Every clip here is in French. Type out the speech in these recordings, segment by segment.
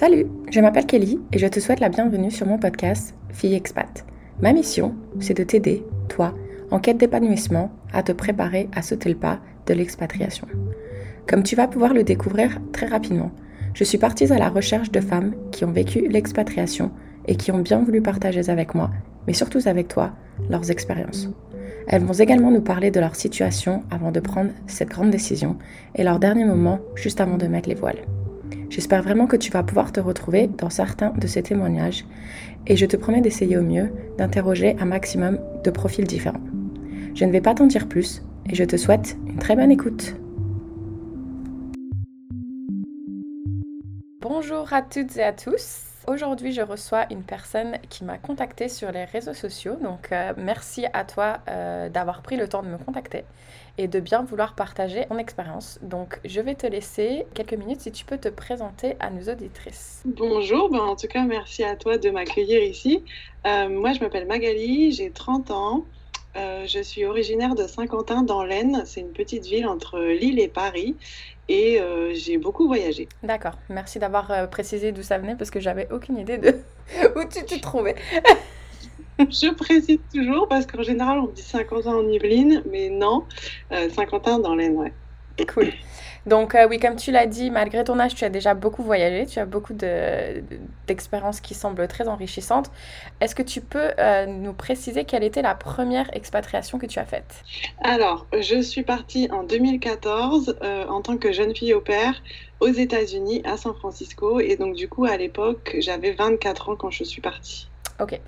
Salut, je m'appelle Kelly et je te souhaite la bienvenue sur mon podcast Fille Expat. Ma mission, c'est de t'aider, toi, en quête d'épanouissement, à te préparer à sauter le pas de l'expatriation. Comme tu vas pouvoir le découvrir très rapidement, je suis partie à la recherche de femmes qui ont vécu l'expatriation et qui ont bien voulu partager avec moi, mais surtout avec toi, leurs expériences. Elles vont également nous parler de leur situation avant de prendre cette grande décision et leur dernier moment juste avant de mettre les voiles. J'espère vraiment que tu vas pouvoir te retrouver dans certains de ces témoignages et je te promets d'essayer au mieux d'interroger un maximum de profils différents. Je ne vais pas t'en dire plus et je te souhaite une très bonne écoute. Bonjour à toutes et à tous. Aujourd'hui, je reçois une personne qui m'a contactée sur les réseaux sociaux. Donc, euh, merci à toi euh, d'avoir pris le temps de me contacter et de bien vouloir partager ton expérience. Donc, je vais te laisser quelques minutes si tu peux te présenter à nos auditrices. Bonjour, ben, en tout cas, merci à toi de m'accueillir ici. Euh, moi, je m'appelle Magali, j'ai 30 ans. je suis originaire de Saint-Quentin dans l'Aisne. C'est une petite ville entre Lille et Paris et euh, j'ai beaucoup voyagé. D'accord, merci d'avoir euh, précisé d'où ça venait parce que j'avais aucune idée de où tu te trouvais. Je précise toujours parce qu'en général on dit Saint-Quentin en Yvelines, mais non, euh, Saint-Quentin dans l'Aisne, ouais. Cool. Donc euh, oui, comme tu l'as dit, malgré ton âge, tu as déjà beaucoup voyagé, tu as beaucoup d'expériences qui semblent très enrichissantes. Est-ce que tu peux euh, nous préciser quelle était la première expatriation que tu as faite? Alors, je suis partie en 2014 euh, en tant que jeune fille au père aux États-Unis, à San Francisco. Et donc du coup, à l'époque, j'avais 24 ans quand je suis partie. Ok.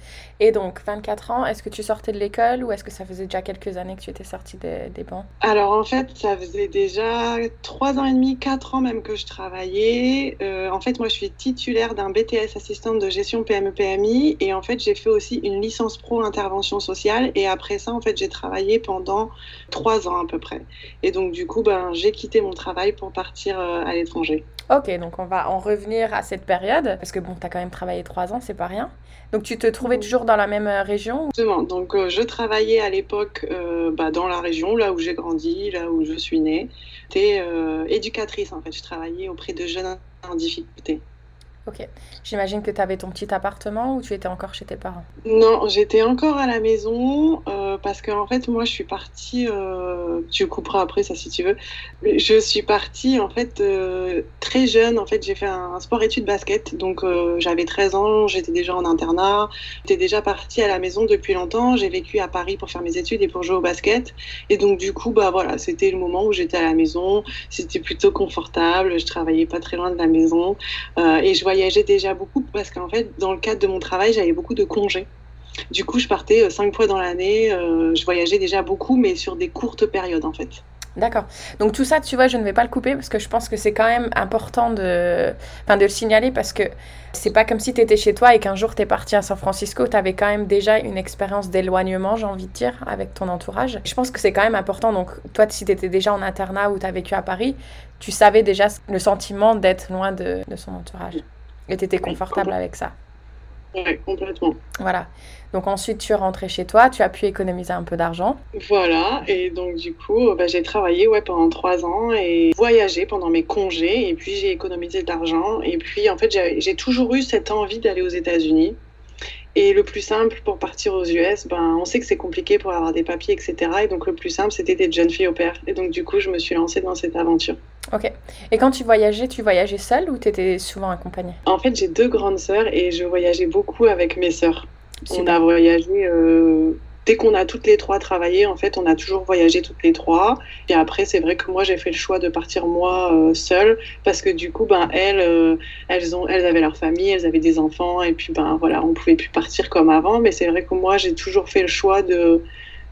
Et donc, 24 ans, est-ce que tu sortais de l'école ou est-ce que ça faisait déjà quelques années que tu étais sortie des bancs? Alors, en fait, ça faisait déjà 3 ans et demi, 4 ans même que je travaillais. Euh, en fait, moi, je suis titulaire d'un BTS assistante de gestion PME-PMI et en fait, j'ai fait aussi une licence pro intervention sociale et après ça, en fait, j'ai travaillé pendant 3 ans à peu près. Et donc, du coup, ben, j'ai quitté mon travail pour partir euh, à l'étranger. Ok, donc on va en revenir à cette période, parce que bon, tu as quand même travaillé trois ans, c'est pas rien. Donc tu te trouvais toujours dans la même euh, région Exactement, donc euh, je travaillais à l'époque euh, bah, dans la région, là où j'ai grandi, là où je suis née. J'étais éducatrice en fait, je travaillais auprès de jeunes en difficulté. Ok. J'imagine que tu avais ton petit appartement ou tu étais encore chez tes parents? Non, j'étais encore à la maison euh, parce qu'en en fait, moi, je suis partie. Euh, tu couperas après ça si tu veux. Je suis partie en fait euh, très jeune. En fait, j'ai fait un, sport-études basket. Donc, j'avais 13 ans, j'étais déjà en internat. J'étais déjà partie à la maison depuis longtemps. J'ai vécu à Paris pour faire mes études et pour jouer au basket. Et donc, du coup, bah voilà, c'était le moment où j'étais à la maison. C'était plutôt confortable. Je travaillais pas très loin de la maison et je voyageais déjà beaucoup parce qu'en fait, dans le cadre de mon travail, j'avais beaucoup de congés. Du coup, je partais euh, cinq fois dans l'année. Euh, je voyageais déjà beaucoup, mais sur des courtes périodes, en fait. D'accord. Donc tout ça, tu vois, je ne vais pas le couper parce que je pense que c'est quand même important de, enfin, de le signaler parce que c'est pas comme si tu étais chez toi et qu'un jour tu es parti à San Francisco, tu avais quand même déjà une expérience d'éloignement, j'ai envie de dire, avec ton entourage. Je pense que c'est quand même important. Donc toi, si tu étais déjà en internat ou tu as vécu à Paris, tu savais déjà le sentiment d'être loin de, de son entourage. Et tu étais confortable avec ça. Oui, complètement. Voilà. Donc ensuite, tu es rentré chez toi, tu as pu économiser un peu d'argent. Voilà, et donc du coup, bah, j'ai travaillé ouais, pendant trois ans et voyagé pendant mes congés, et puis j'ai économisé de l'argent. Et puis en fait, j'ai toujours eu cette envie d'aller aux États-Unis. Et le plus simple pour partir aux US, ben, on sait que c'est compliqué pour avoir des papiers, etc. Et donc le plus simple, c'était d'être jeune fille au père. Et donc du coup, je me suis lancée dans cette aventure. Ok. Et quand tu voyageais, tu voyageais seule ou tu étais souvent accompagnée? En fait, j'ai deux grandes sœurs et je voyageais beaucoup avec mes sœurs. On a voyagé euh, dès qu'on a toutes les trois travaillé, en fait, on a toujours voyagé toutes les trois. Et après, c'est vrai que moi, j'ai fait le choix de partir moi euh, seule parce que du coup, ben elles, euh, elles ont, elles avaient leur famille, elles avaient des enfants, et puis ben voilà, on pouvait plus partir comme avant. Mais c'est vrai que moi, j'ai toujours fait le choix de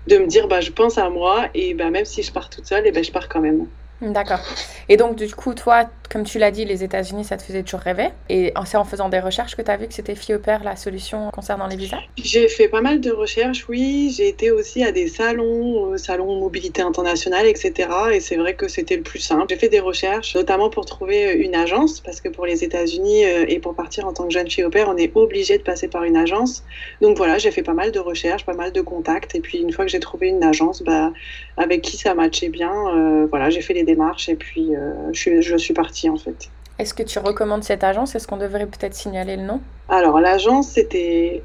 de me dire, bah, je pense à moi, et ben même si je pars toute seule, et ben je pars quand même. D'accord. Et donc, du coup, toi, comme tu l'as dit, les États-Unis, ça te faisait toujours rêver. Et c'est en faisant des recherches que tu as vu que c'était fille la solution concernant les visas? J'ai fait pas mal de recherches, oui. J'ai été aussi à des salons, euh, salons mobilité internationale, etc. Et c'est vrai que c'était le plus simple. J'ai fait des recherches, notamment pour trouver une agence, parce que pour les États-Unis euh, et pour partir en tant que jeune fille on est obligé de passer par une agence. Donc voilà, j'ai fait pas mal de recherches, pas mal de contacts. Et puis une fois que j'ai trouvé une agence, bah, avec qui ça matchait bien, euh, voilà, j'ai fait les démarches et puis je suis partie en fait. Est-ce que tu recommandes cette agence? Est-ce qu'on devrait peut-être signaler le nom? Alors, l'agence, c'était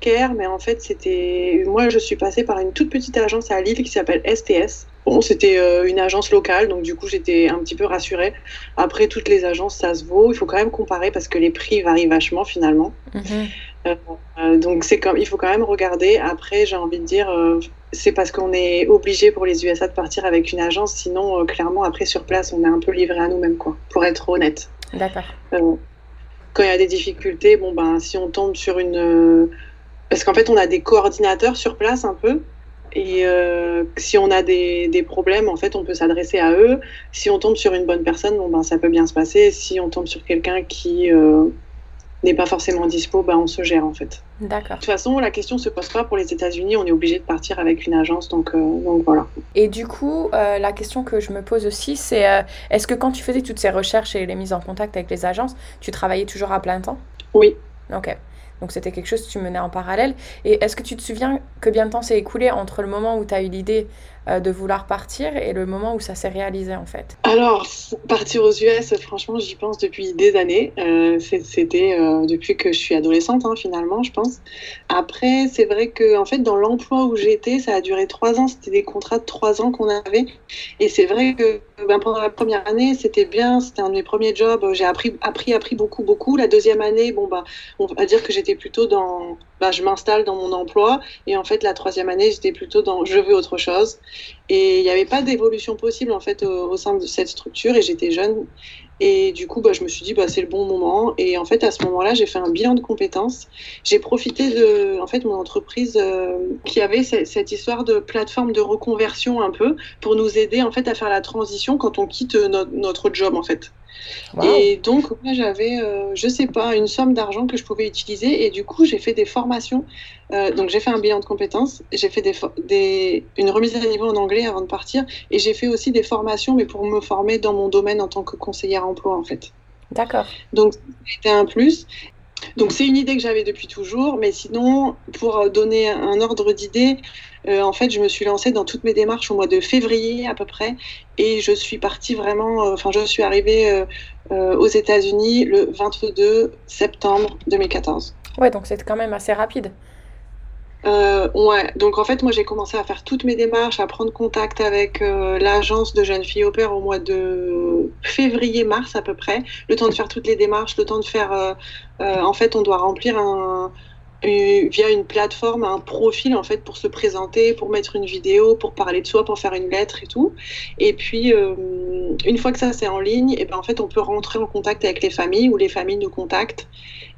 Care, mais en fait, c'était. Moi, je suis passée par une toute petite agence à Lille qui s'appelle STS. Bon, c'était euh, une agence locale, donc du coup, j'étais un petit peu rassurée. Après, toutes les agences, ça se vaut. Il faut quand même comparer parce que les prix varient vachement finalement. Mhm. Euh, euh, donc, c'est comme... il faut quand même regarder. Après, j'ai envie de dire, c'est parce qu'on est obligé pour les USA de partir avec une agence. Sinon, clairement, après, sur place, on est un peu livré à nous-mêmes, quoi, pour être honnête. D'accord quand il y a des difficultés, bon ben si on tombe sur une, parce qu'en fait on a des coordinateurs sur place un peu, et euh, si on a des, des, problèmes, en fait, on peut s'adresser à eux. Si on tombe sur une bonne personne, bon ben ça peut bien se passer. Si on tombe sur quelqu'un qui euh, n'est pas forcément dispo, bah, on se gère en fait. D'accord. De toute façon, la question se pose pas pour les États-Unis, on est obligé de partir avec une agence, donc, euh, donc voilà. Et du coup, euh, la question que je me pose aussi, c'est euh, est-ce que quand tu faisais toutes ces recherches et les mises en contact avec les agences, tu travaillais toujours à plein temps? Oui. Ok. Donc c'était quelque chose que tu menais en parallèle. Et est-ce que tu te souviens que bien de temps s'est écoulé entre le moment où tu as eu l'idée de vouloir partir et le moment où ça s'est réalisé en fait Alors, partir aux US, franchement, j'y pense depuis des années. Euh, c'était euh, depuis que je suis adolescente, hein, finalement, je pense. Après, c'est vrai que en fait, dans l'emploi où j'étais, ça a duré trois ans. C'était des contrats de trois ans qu'on avait. Et c'est vrai que ben, pendant la première année, c'était bien. C'était un de mes premiers jobs. J'ai appris, appris, appris beaucoup, beaucoup. La deuxième année, bon, bah, on va dire que j'étais plutôt dans bah, je m'installe dans mon emploi. Et en fait, la troisième année, j'étais plutôt dans je veux autre chose. Et il n'y avait pas d'évolution possible en fait au, sein de cette structure. Et j'étais jeune. Et du coup, bah, je me suis dit, bah, c'est le bon moment. Et en fait, à ce moment-là, j'ai fait un bilan de compétences. J'ai profité de, en fait, mon entreprise euh, qui avait cette, histoire de plateforme de reconversion un peu pour nous aider en fait à faire la transition quand on quitte notre job en fait. Et donc, j'avais, euh, je sais pas, une somme d'argent que je pouvais utiliser. Et du coup, j'ai fait des formations. Euh, donc, j'ai fait un bilan de compétences. J'ai fait des, des, une remise à niveau en anglais avant de partir. Et j'ai fait aussi des formations, mais pour me former dans mon domaine en tant que conseillère emploi, en fait. D'accord. Donc, c'était un plus. Donc c'est une idée que j'avais depuis toujours, mais sinon, pour donner un ordre d'idée, euh, en fait, je me suis lancée dans toutes mes démarches au mois de février à peu près, et je suis partie vraiment, euh, enfin, je suis arrivée euh, aux États-Unis le 22 septembre 2014. Ouais, donc c'est quand même assez rapide. Euh, ouais, donc en fait, moi j'ai commencé à faire toutes mes démarches, à prendre contact avec euh, l'agence de jeunes filles au père au mois de février-mars à peu près. Le temps de faire toutes les démarches, le temps de faire. Euh, en fait, on doit remplir un, via une plateforme un profil en fait pour se présenter, pour mettre une vidéo, pour parler de soi, pour faire une lettre et tout. Et puis une fois que ça c'est en ligne, et ben en fait on peut rentrer en contact avec les familles ou les familles nous contactent.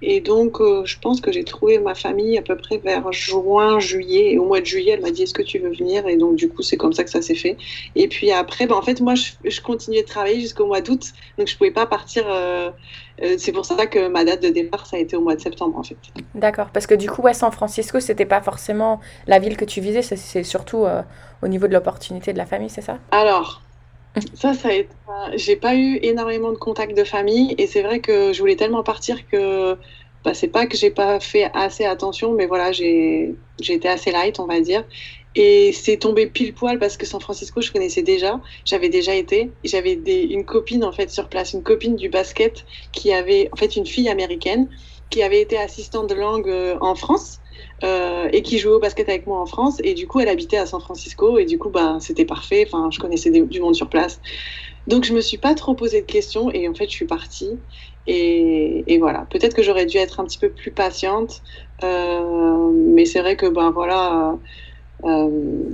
Et donc, euh, je pense que j'ai trouvé ma famille à peu près vers juin, juillet. Et au mois de juillet, elle m'a dit Est-ce que tu veux venir? Et donc, du coup, c'est comme ça que ça s'est fait. Et puis après, ben, en fait, moi, je, je continuais de travailler jusqu'au mois d'août. Donc, je ne pouvais pas partir. Euh, euh, c'est pour ça que ma date de départ, ça a été au mois de septembre, en fait. D'accord. Parce que du coup, ouais, San Francisco, c'était pas forcément la ville que tu visais. C'est surtout au niveau de l'opportunité de la famille, c'est ça? Alors. Ça, ça a été... J'ai pas eu énormément de contacts de famille et c'est vrai que je voulais tellement partir que bah, c'est pas que j'ai pas fait assez attention, mais voilà, j'ai été assez light, on va dire. Et c'est tombé pile poil parce que San Francisco, je connaissais déjà, j'avais déjà été. J'avais une copine en fait sur place, une copine du basket qui avait, en fait, une fille américaine qui avait été assistante de langue euh, en France euh, et qui jouait au basket avec moi en France. Et du coup, elle habitait à San Francisco. Et du coup, bah, c'était parfait. Enfin, je connaissais du monde sur place. Donc, je me suis pas trop posé de questions. Et en fait, je suis partie. Et, et voilà. Peut-être que j'aurais dû être un petit peu plus patiente. Euh, mais c'est vrai que, ben voilà. Euh,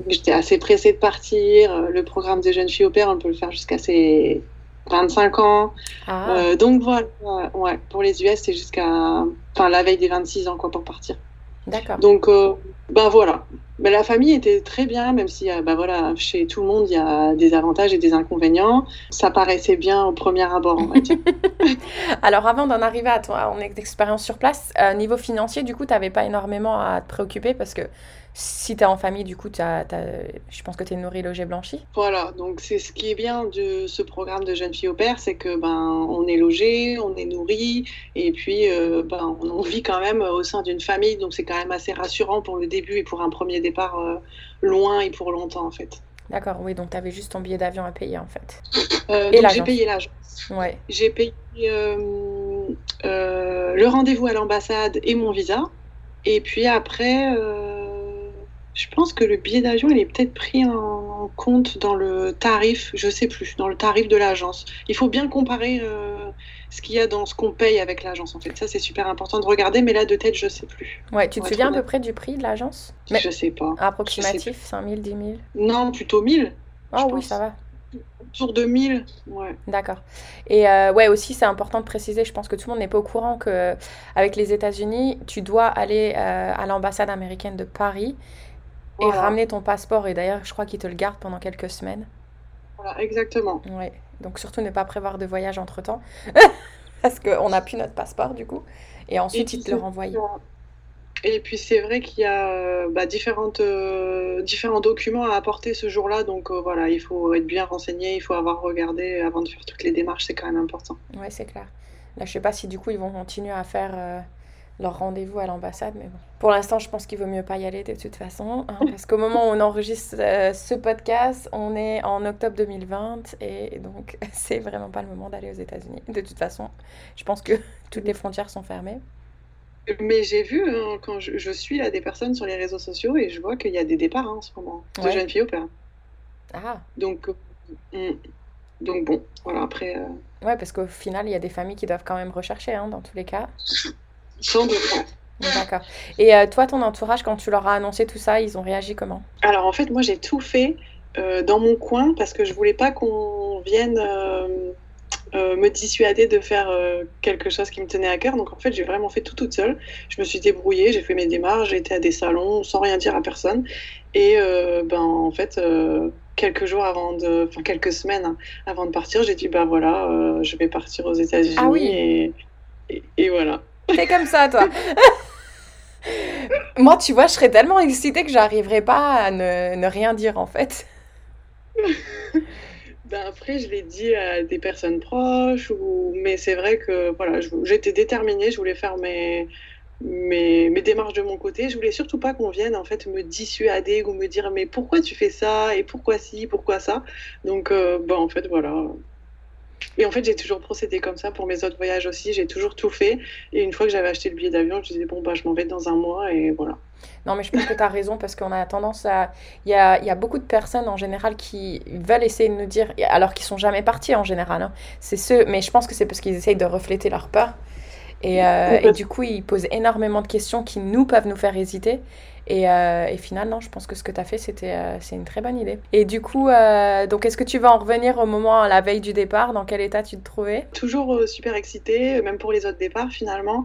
j'étais assez pressée de partir. Le programme des jeunes filles au père, on peut le faire jusqu'à ses 25 ans. Ah. donc voilà, ouais, pour les US, c'est jusqu'à enfin, la veille des 26 ans quoi, pour partir. D'accord. Donc, euh, ben voilà. Ben, la famille était très bien, même si ben voilà, chez tout le monde, il y a des avantages et des inconvénients. Ça paraissait bien au premier abord, on va. Alors, avant d'en arriver à ton expérience sur place, euh, niveau financier, du coup, tu n'avais pas énormément à te préoccuper parce que si tu es en famille, du coup, as, je pense que tu es nourri, logé, blanchi. Voilà, donc c'est ce qui est bien de ce programme de jeunes filles au père, c'est que ben on est logé, on est nourri, et puis euh, ben, on vit quand même au sein d'une famille, donc c'est quand même assez rassurant pour le début et pour un premier départ euh, loin et pour longtemps en fait. D'accord, oui, donc tu avais juste ton billet d'avion à payer en fait. Euh, j'ai payé l'agence. Ouais. J'ai payé euh, euh, le rendez-vous à l'ambassade et mon visa. Et puis après, je pense que le billet d'avion, il est peut-être pris en compte dans le tarif, je sais plus, dans le tarif de l'agence. Il faut bien comparer ce qu'il y a dans ce qu'on paye avec l'agence. En fait, ça c'est super important de regarder, mais là de tête, je sais plus. Ouais, tu te souviens à peu près du prix de l'agence? Mais... Je sais pas. Approximatif, 5 000, 10 000 Non, plutôt 1000. Oh oui, ça va. Autour de 1000, ouais. D'accord. Et euh, ouais, aussi, c'est important de préciser, je pense que tout le monde n'est pas au courant que avec les États-Unis, tu dois aller euh, à l'ambassade américaine de Paris et ramener ton passeport. Et d'ailleurs, je crois qu'ils te le gardent pendant quelques semaines. Voilà, exactement. Ouais. Donc surtout ne pas prévoir de voyage entre temps. Parce qu'on n'a plus notre passeport du coup. Et ensuite, ils te le renvoient. Et puis c'est vrai qu'il y a euh, bah, différentes, euh, différents documents à apporter ce jour-là. Donc euh, voilà, il faut être bien renseigné, il faut avoir regardé avant de faire toutes les démarches, c'est quand même important. Ouais, c'est clair. Là, je sais pas si du coup ils vont continuer à faire leur rendez-vous à l'ambassade. Mais bon. Pour l'instant, je pense qu'il vaut mieux pas y aller de toute façon. Hein, parce qu'au moment où on enregistre euh, ce podcast, on est en octobre 2020. Et donc, c'est vraiment pas le moment d'aller aux États-Unis. De toute façon, je pense que toutes les frontières sont fermées. Mais j'ai vu, hein, quand je, suis là des personnes sur les réseaux sociaux et je vois qu'il y a des départs hein, en ce moment de jeunes filles au père. Ah. Donc, euh, donc bon, voilà, après. Euh, ouais, parce qu'au final, il y a des familles qui doivent quand même rechercher, dans tous les cas. D'accord. Et euh, toi, ton entourage, quand tu leur as annoncé tout ça, ils ont réagi comment? Alors en fait, moi j'ai tout fait euh, dans mon coin parce que je voulais pas qu'on vienne euh, me dissuader de faire quelque chose qui me tenait à cœur. Donc en fait, j'ai vraiment fait tout toute seule. Je me suis débrouillée, j'ai fait mes démarches, j'ai été à des salons sans rien dire à personne. Et ben en fait, quelques jours avant de, enfin quelques semaines avant de partir, j'ai dit bah voilà, je vais partir aux États-Unis ah et, et voilà. T'es comme ça, toi. Moi, tu vois, je serais tellement excitée que j'arriverais pas à ne, rien dire, en fait. ben après, je l'ai dit à des personnes proches, ou... mais c'est vrai que voilà, j'étais déterminée, je voulais faire mes, mes, mes, démarches de mon côté. Je voulais surtout pas qu'on vienne en fait me dissuader ou me dire mais pourquoi tu fais ça et pourquoi ci, pourquoi ça? Donc, euh, ben, en fait, voilà. Et en fait, j'ai toujours procédé comme ça pour mes autres voyages aussi. J'ai toujours tout fait. Et une fois que j'avais acheté le billet d'avion, je disais, bon, bah, je m'en vais dans un mois et voilà. Non, mais je pense que tu as raison parce qu'on a tendance à. Il y a, y a, beaucoup de personnes en général qui veulent essayer de nous dire, alors qu'ils sont jamais partis en général. Hein. C'est ceux, mais je pense que c'est parce qu'ils essayent de refléter leur peur. Et, euh, et, du coup, ils posent énormément de questions qui nous peuvent nous faire hésiter. Et, euh, finalement, je pense que ce que tu as fait, c'était euh, c'est une très bonne idée. Et du coup, euh, donc est-ce que tu vas en revenir au moment, à la veille du départ? Dans quel état tu te trouvais? Toujours super excitée, même pour les autres départs finalement.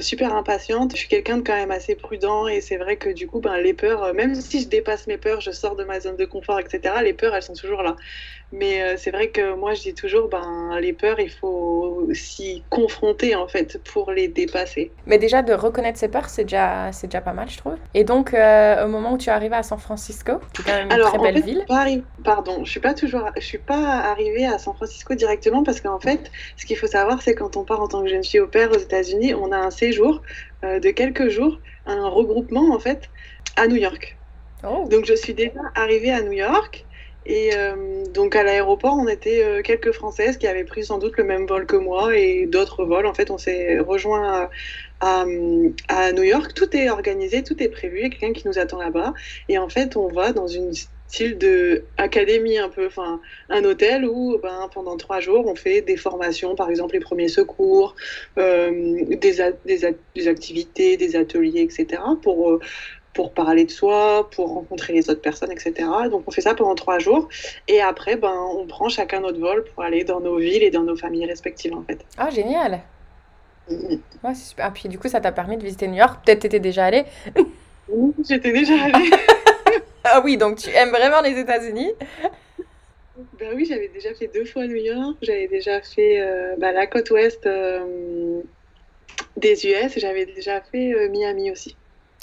super impatiente. Je suis quelqu'un de quand même assez prudent et c'est vrai que du coup, ben, les peurs, même si je dépasse mes peurs, je sors de ma zone de confort, etc., les peurs, elles sont toujours là. Mais euh, c'est vrai que moi, je dis toujours, ben, les peurs, il faut s'y confronter, en fait, pour les dépasser. Mais déjà, de reconnaître ses peurs, c'est déjà, c'est déjà pas mal, je trouve. Et donc, euh, au moment où tu es arrivée à San Francisco, qui est quand même une très belle ville. Pas Pardon, je suis pas toujours, je suis pas arrivée à San Francisco directement parce qu'en fait, ce qu'il faut savoir, c'est quand on part en tant que jeune fille au père aux États-Unis, on a un séjour euh, de quelques jours, un regroupement, en fait, à New York. Oh. Donc, je suis déjà arrivée à New York. Et euh, donc à l'aéroport, on était euh, quelques Françaises qui avaient pris sans doute le même vol que moi et d'autres vols. En fait, on s'est rejoint à, New York. Tout est organisé, tout est prévu. Il y a quelqu'un qui nous attend là-bas. Et en fait, on va dans une style de académie un peu, enfin un hôtel où ben, pendant trois jours on fait des formations, par exemple les premiers secours, euh, des, activités, des ateliers, etc. pour parler de soi, pour rencontrer les autres personnes, etc. Donc on fait ça pendant trois jours et après ben on prend chacun notre vol pour aller dans nos villes et dans nos familles respectives en fait. Ah génial. Ouais, c'est super. Ah, puis du coup ça t'a permis de visiter New York. Peut-être t'étais déjà allée. Oui, j'étais déjà allée. ah oui, donc tu aimes vraiment les États-Unis. Ben oui, j'avais déjà fait deux fois New York. J'avais déjà fait euh, bah, la côte ouest euh, des US. J'avais déjà fait euh, Miami aussi.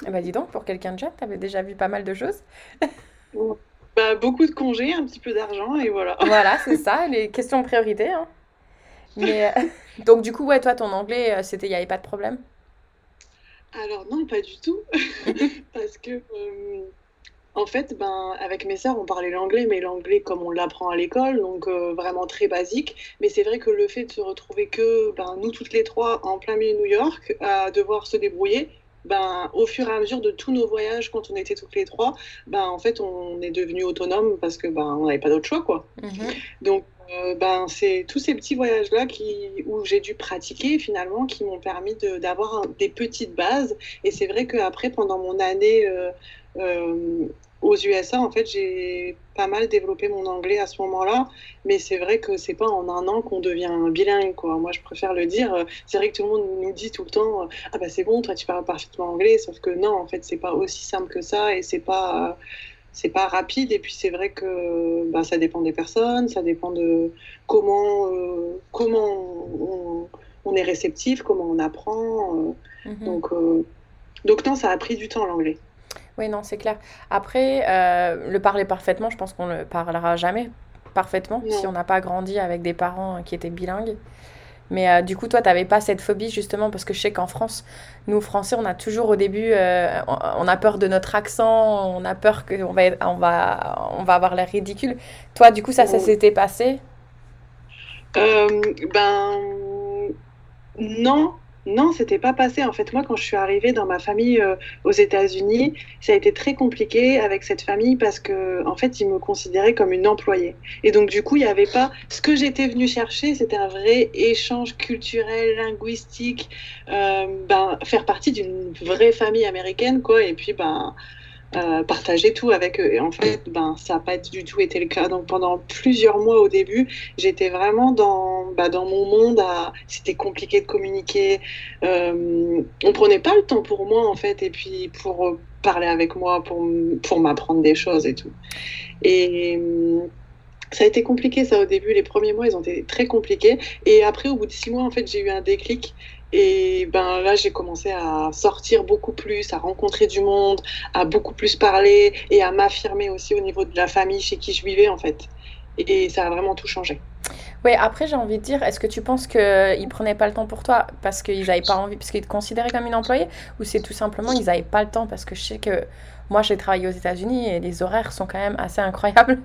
Eh ben dis donc, pour quelqu'un de jeune, tu avais déjà vu pas mal de choses. bah, beaucoup de congés, un petit peu d'argent et voilà. Voilà, c'est ça, les questions de priorité. Hein. Mais, euh, donc du coup, ouais, toi, ton anglais, euh, c'était, il n'y avait pas de problème? Alors non, pas du tout. Parce que, euh, En fait, ben, avec mes sœurs, on parlait l'anglais, mais l'anglais comme on l'apprend à l'école, donc euh, vraiment très basique. Mais c'est vrai que le fait de se retrouver que ben, nous toutes les trois en plein milieu de New York, à devoir se débrouiller, ben, au fur et à mesure de tous nos voyages, quand on était toutes les trois, ben, en fait, on est devenu autonome parce que ben, on n'avait pas d'autre choix, quoi. Mhm. Donc, euh, ben, c'est tous ces petits voyages-là qui, où j'ai dû pratiquer finalement qui m'ont permis d'avoir des petites bases. Et c'est vrai qu'après, pendant mon année euh, euh, aux USA, en fait, j'ai pas mal développé mon anglais à ce moment-là, mais c'est vrai que c'est pas en un an qu'on devient bilingue, quoi. Moi, je préfère le dire. C'est vrai que tout le monde nous dit tout le temps, ah bah c'est bon, toi tu parles parfaitement anglais, sauf que non, en fait, c'est pas aussi simple que ça et c'est pas c'est pas rapide et puis c'est vrai que bah, ça dépend des personnes, ça dépend de comment euh, comment on, est réceptif, comment on apprend. Euh. Mhm. Donc euh, donc non, ça a pris du temps l'anglais. Oui, non, c'est clair. Après, le parler parfaitement, je pense qu'on ne le parlera jamais parfaitement si on n'a pas grandi avec des parents qui étaient bilingues. Mais euh, du coup, toi, tu n'avais pas cette phobie justement parce que je sais qu'en France, nous Français, on a toujours au début, euh, on, a peur de notre accent, on a peur qu'on va, on va, on va avoir l'air ridicule. Toi, du coup, ça, ça s'était passé? Euh, Ben non, non, c'était pas passé. En fait, moi, quand je suis arrivée dans ma famille euh, aux États-Unis, ça a été très compliqué avec cette famille parce que, en fait, ils me considéraient comme une employée. Et donc, du coup, il n'y avait pas. Ce que j'étais venue chercher, c'était un vrai échange culturel, linguistique, euh, ben, faire partie d'une vraie famille américaine, quoi. Et puis, ben euh, partager tout avec eux. Et en fait, ben, ça n'a pas du tout été le cas. Donc pendant plusieurs mois au début, j'étais vraiment dans, bah, dans mon monde. C'était compliqué de communiquer. Euh, on prenait pas le temps pour moi, en fait, et puis pour parler avec moi, pour, pour m'apprendre des choses et tout. Et ça a été compliqué ça au début, les premiers mois ils ont été très compliqués et après au bout de six mois en fait j'ai eu un déclic et ben là, j'ai commencé à sortir beaucoup plus, à rencontrer du monde, à beaucoup plus parler et à m'affirmer aussi au niveau de la famille chez qui je vivais en fait. Et ça a vraiment tout changé. Oui, après j'ai envie de dire, est-ce que tu penses qu'ils prenaient pas le temps pour toi parce qu'ils n'avaient pas envie, parce qu'ils te considéraient comme une employée, ou c'est tout simplement ils n'avaient pas le temps? Parce que je sais que moi j'ai travaillé aux États-Unis et les horaires sont quand même assez incroyables.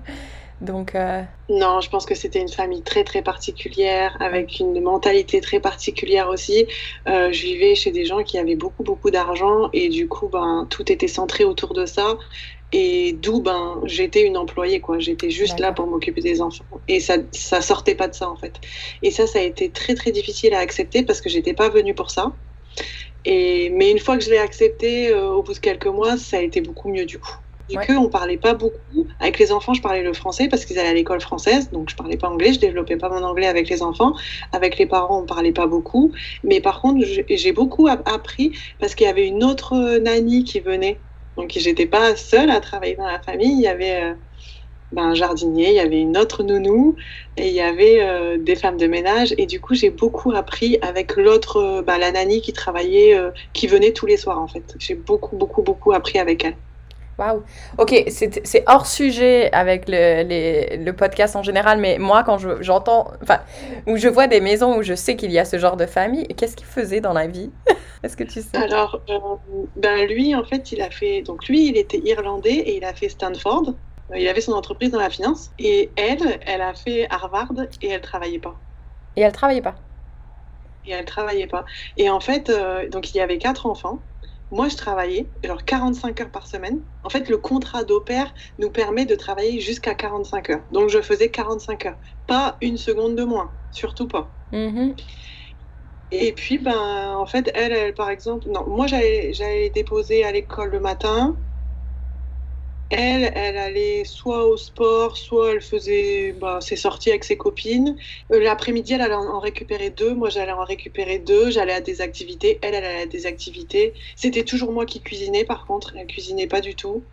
Donc, euh, Non, je pense que c'était une famille très très particulière, avec une mentalité très particulière aussi. Euh, je vivais chez des gens qui avaient beaucoup beaucoup d'argent et du coup, ben, tout était centré autour de ça. Et d'où ben, j'étais une employée, quoi. J'étais juste là pour m'occuper des enfants. Et ça, ça sortait pas de ça, en fait. Et ça, ça a été très très difficile à accepter parce que j'étais pas venue pour ça. Et, mais une fois que je l'ai accepté, euh, au bout de quelques mois, ça a été beaucoup mieux du coup. Et ouais. on parlait pas beaucoup. Avec les enfants, je parlais le français parce qu'ils allaient à l'école française, donc je parlais pas anglais, je développais pas mon anglais avec les enfants. Avec les parents, on parlait pas beaucoup. Mais par contre, j'ai beaucoup appris parce qu'il y avait une autre euh, nanny qui venait. Donc j'étais pas seule à travailler dans la famille. Il y avait euh, ben, un jardinier, il y avait une autre nounou et il y avait euh, des femmes de ménage. Et du coup, j'ai beaucoup appris avec l'autre, ben, la nanny qui travaillait, qui venait tous les soirs en fait. J'ai beaucoup, beaucoup, beaucoup appris avec elle. Waouh. Ok, c'est hors sujet avec le, les, le, podcast en général, mais moi, quand j'entends, enfin, où je vois des maisons où je sais qu'il y a ce genre de famille, qu'est-ce qu'il faisait dans la vie? Est-ce que tu sais? Alors, euh, ben lui, en fait, il a fait, donc lui, il était irlandais et il a fait Stanford. Il avait son entreprise dans la finance. Et elle, elle a fait Harvard et elle travaillait pas. Et elle travaillait pas? Et elle travaillait pas. Et en fait, euh, donc il y avait quatre enfants. Moi, je travaillais, alors 45 heures par semaine. En fait, le contrat d'opère nous permet de travailler jusqu'à 45 heures. Donc, je faisais 45 heures. Pas une seconde de moins, surtout pas. Mm-hmm. Et puis, ben, en fait, elle, elle, par exemple, non, moi, j'allais déposer à l'école le matin. Elle, elle allait soit au sport, soit elle faisait bah, ses sorties avec ses copines. Euh, l'après-midi, elle allait en récupérer deux. Moi, j'allais en récupérer deux. J'allais à des activités. Elle, elle allait à des activités. C'était toujours moi qui cuisinais, par contre. Elle cuisinait pas du tout.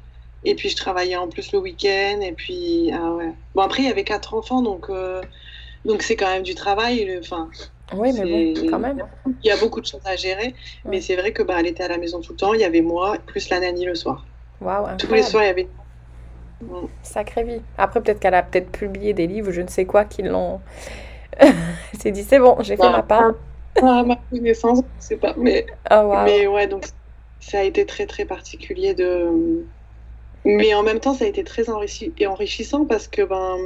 Et puis, je travaillais en plus le week-end. Et puis, ah ouais. Bon, après, il y avait quatre enfants, donc euh, donc c'est quand même du travail. Enfin. Oui, mais bon, quand même. Il y a beaucoup de choses à gérer. Mais c'est vrai que bah, elle était à la maison tout le temps. Il y avait moi, plus la nanny le soir. Tous les soirs, il y avait. Sacrée vie. Après, peut-être qu'elle a peut-être publié des livres, je ne sais quoi, qui l'ont. s'est dit, c'est bon, j'ai fait ma part. À ma connaissance, je sais pas. Mais, oh, mais ouais, donc ça a été très, très particulier de. mais en même temps, ça a été très enrichi et enrichissant parce que ben,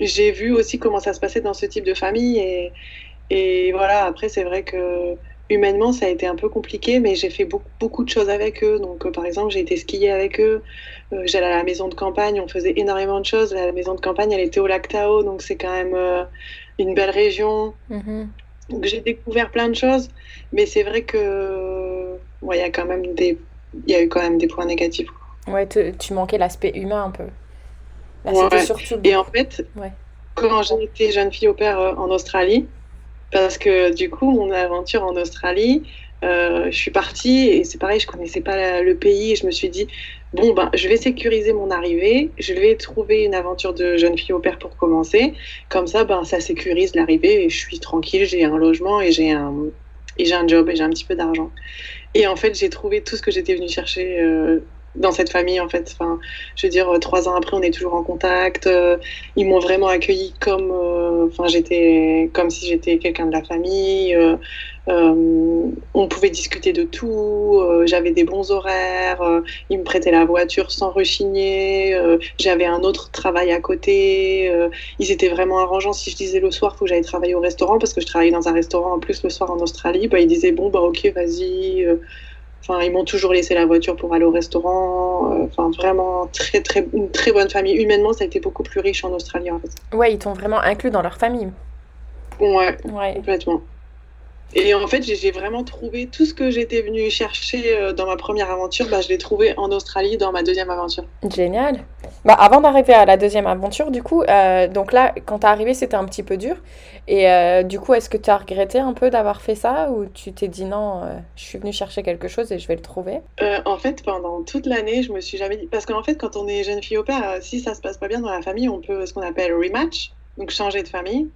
j'ai vu aussi comment ça se passait dans ce type de famille. Et, et voilà, après, c'est vrai que humainement, ça a été un peu compliqué, mais j'ai fait beaucoup, beaucoup de choses avec eux. Donc, euh, par exemple, j'ai été skier avec eux. Euh, j'allais à la maison de campagne, on faisait énormément de choses. La maison de campagne, elle était au lac Tao, donc c'est quand même euh, une belle région. Mm-hmm. Donc, j'ai découvert plein de choses, mais c'est vrai que ouais, il y a quand même des, il y a eu quand même des points négatifs. Ouais, tu manquais l'aspect humain un peu. surtout... Et en fait, ouais. quand j'étais jeune fille au père en Australie, parce que du coup, mon aventure en Australie, euh, je suis partie et c'est pareil, je connaissais pas le pays je me suis dit bon ben je vais sécuriser mon arrivée, je vais trouver une aventure de jeune fille au père pour commencer, comme ça ben ça sécurise l'arrivée et je suis tranquille, j'ai un logement et j'ai un un job et j'ai un petit peu d'argent. Et en fait j'ai trouvé tout ce que j'étais venue chercher euh, dans cette famille en fait. Enfin, je veux dire, euh, trois ans après, on est toujours en contact. Euh, ils m'ont vraiment accueilli comme, euh, enfin, j'étais comme si j'étais quelqu'un de la famille. on pouvait discuter de tout. J'avais des bons horaires. ils me prêtaient la voiture sans rechigner. J'avais un autre travail à côté. ils étaient vraiment arrangeants. Si je disais le soir, faut que j'aille travailler au restaurant parce que je travaillais dans un restaurant en plus le soir en Australie. Bah, ils disaient bon bah ok, vas-y Enfin, ils m'ont toujours laissé la voiture pour aller au restaurant. Euh, enfin, vraiment très, très, une très bonne famille. Humainement, ça a été beaucoup plus riche en Australie, en fait. Ouais, ils t'ont vraiment inclus dans leur famille. Ouais, ouais. complètement. Et en fait, j'ai vraiment trouvé tout ce que j'étais venue chercher euh, dans ma première aventure, bah, je l'ai trouvé en Australie dans ma deuxième aventure. Génial. Bah, avant d'arriver à la deuxième aventure, du coup, euh, donc là, quand t'es arrivé, c'était un petit peu dur. Et euh, du coup, est-ce que tu as regretté un peu d'avoir fait ça ou tu t'es dit non, je suis venue chercher quelque chose et je vais le trouver? En fait, pendant toute l'année, je me suis jamais dit. Parce qu'en fait, quand on est jeune fille au père, si ça se passe pas bien dans la famille, on peut ce qu'on appelle rematch, donc changer de famille.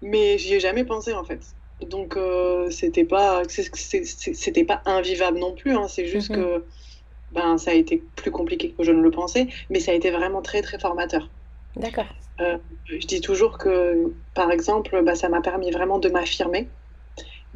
Mais j'y ai jamais pensé en fait. Donc euh, c'était pas c'était pas invivable non plus. Hein. C'est juste mhm. que ben ça a été plus compliqué que je ne le pensais, mais ça a été vraiment très très formateur. D'accord. Euh, je dis toujours que par exemple, bah, ça m'a permis vraiment de m'affirmer,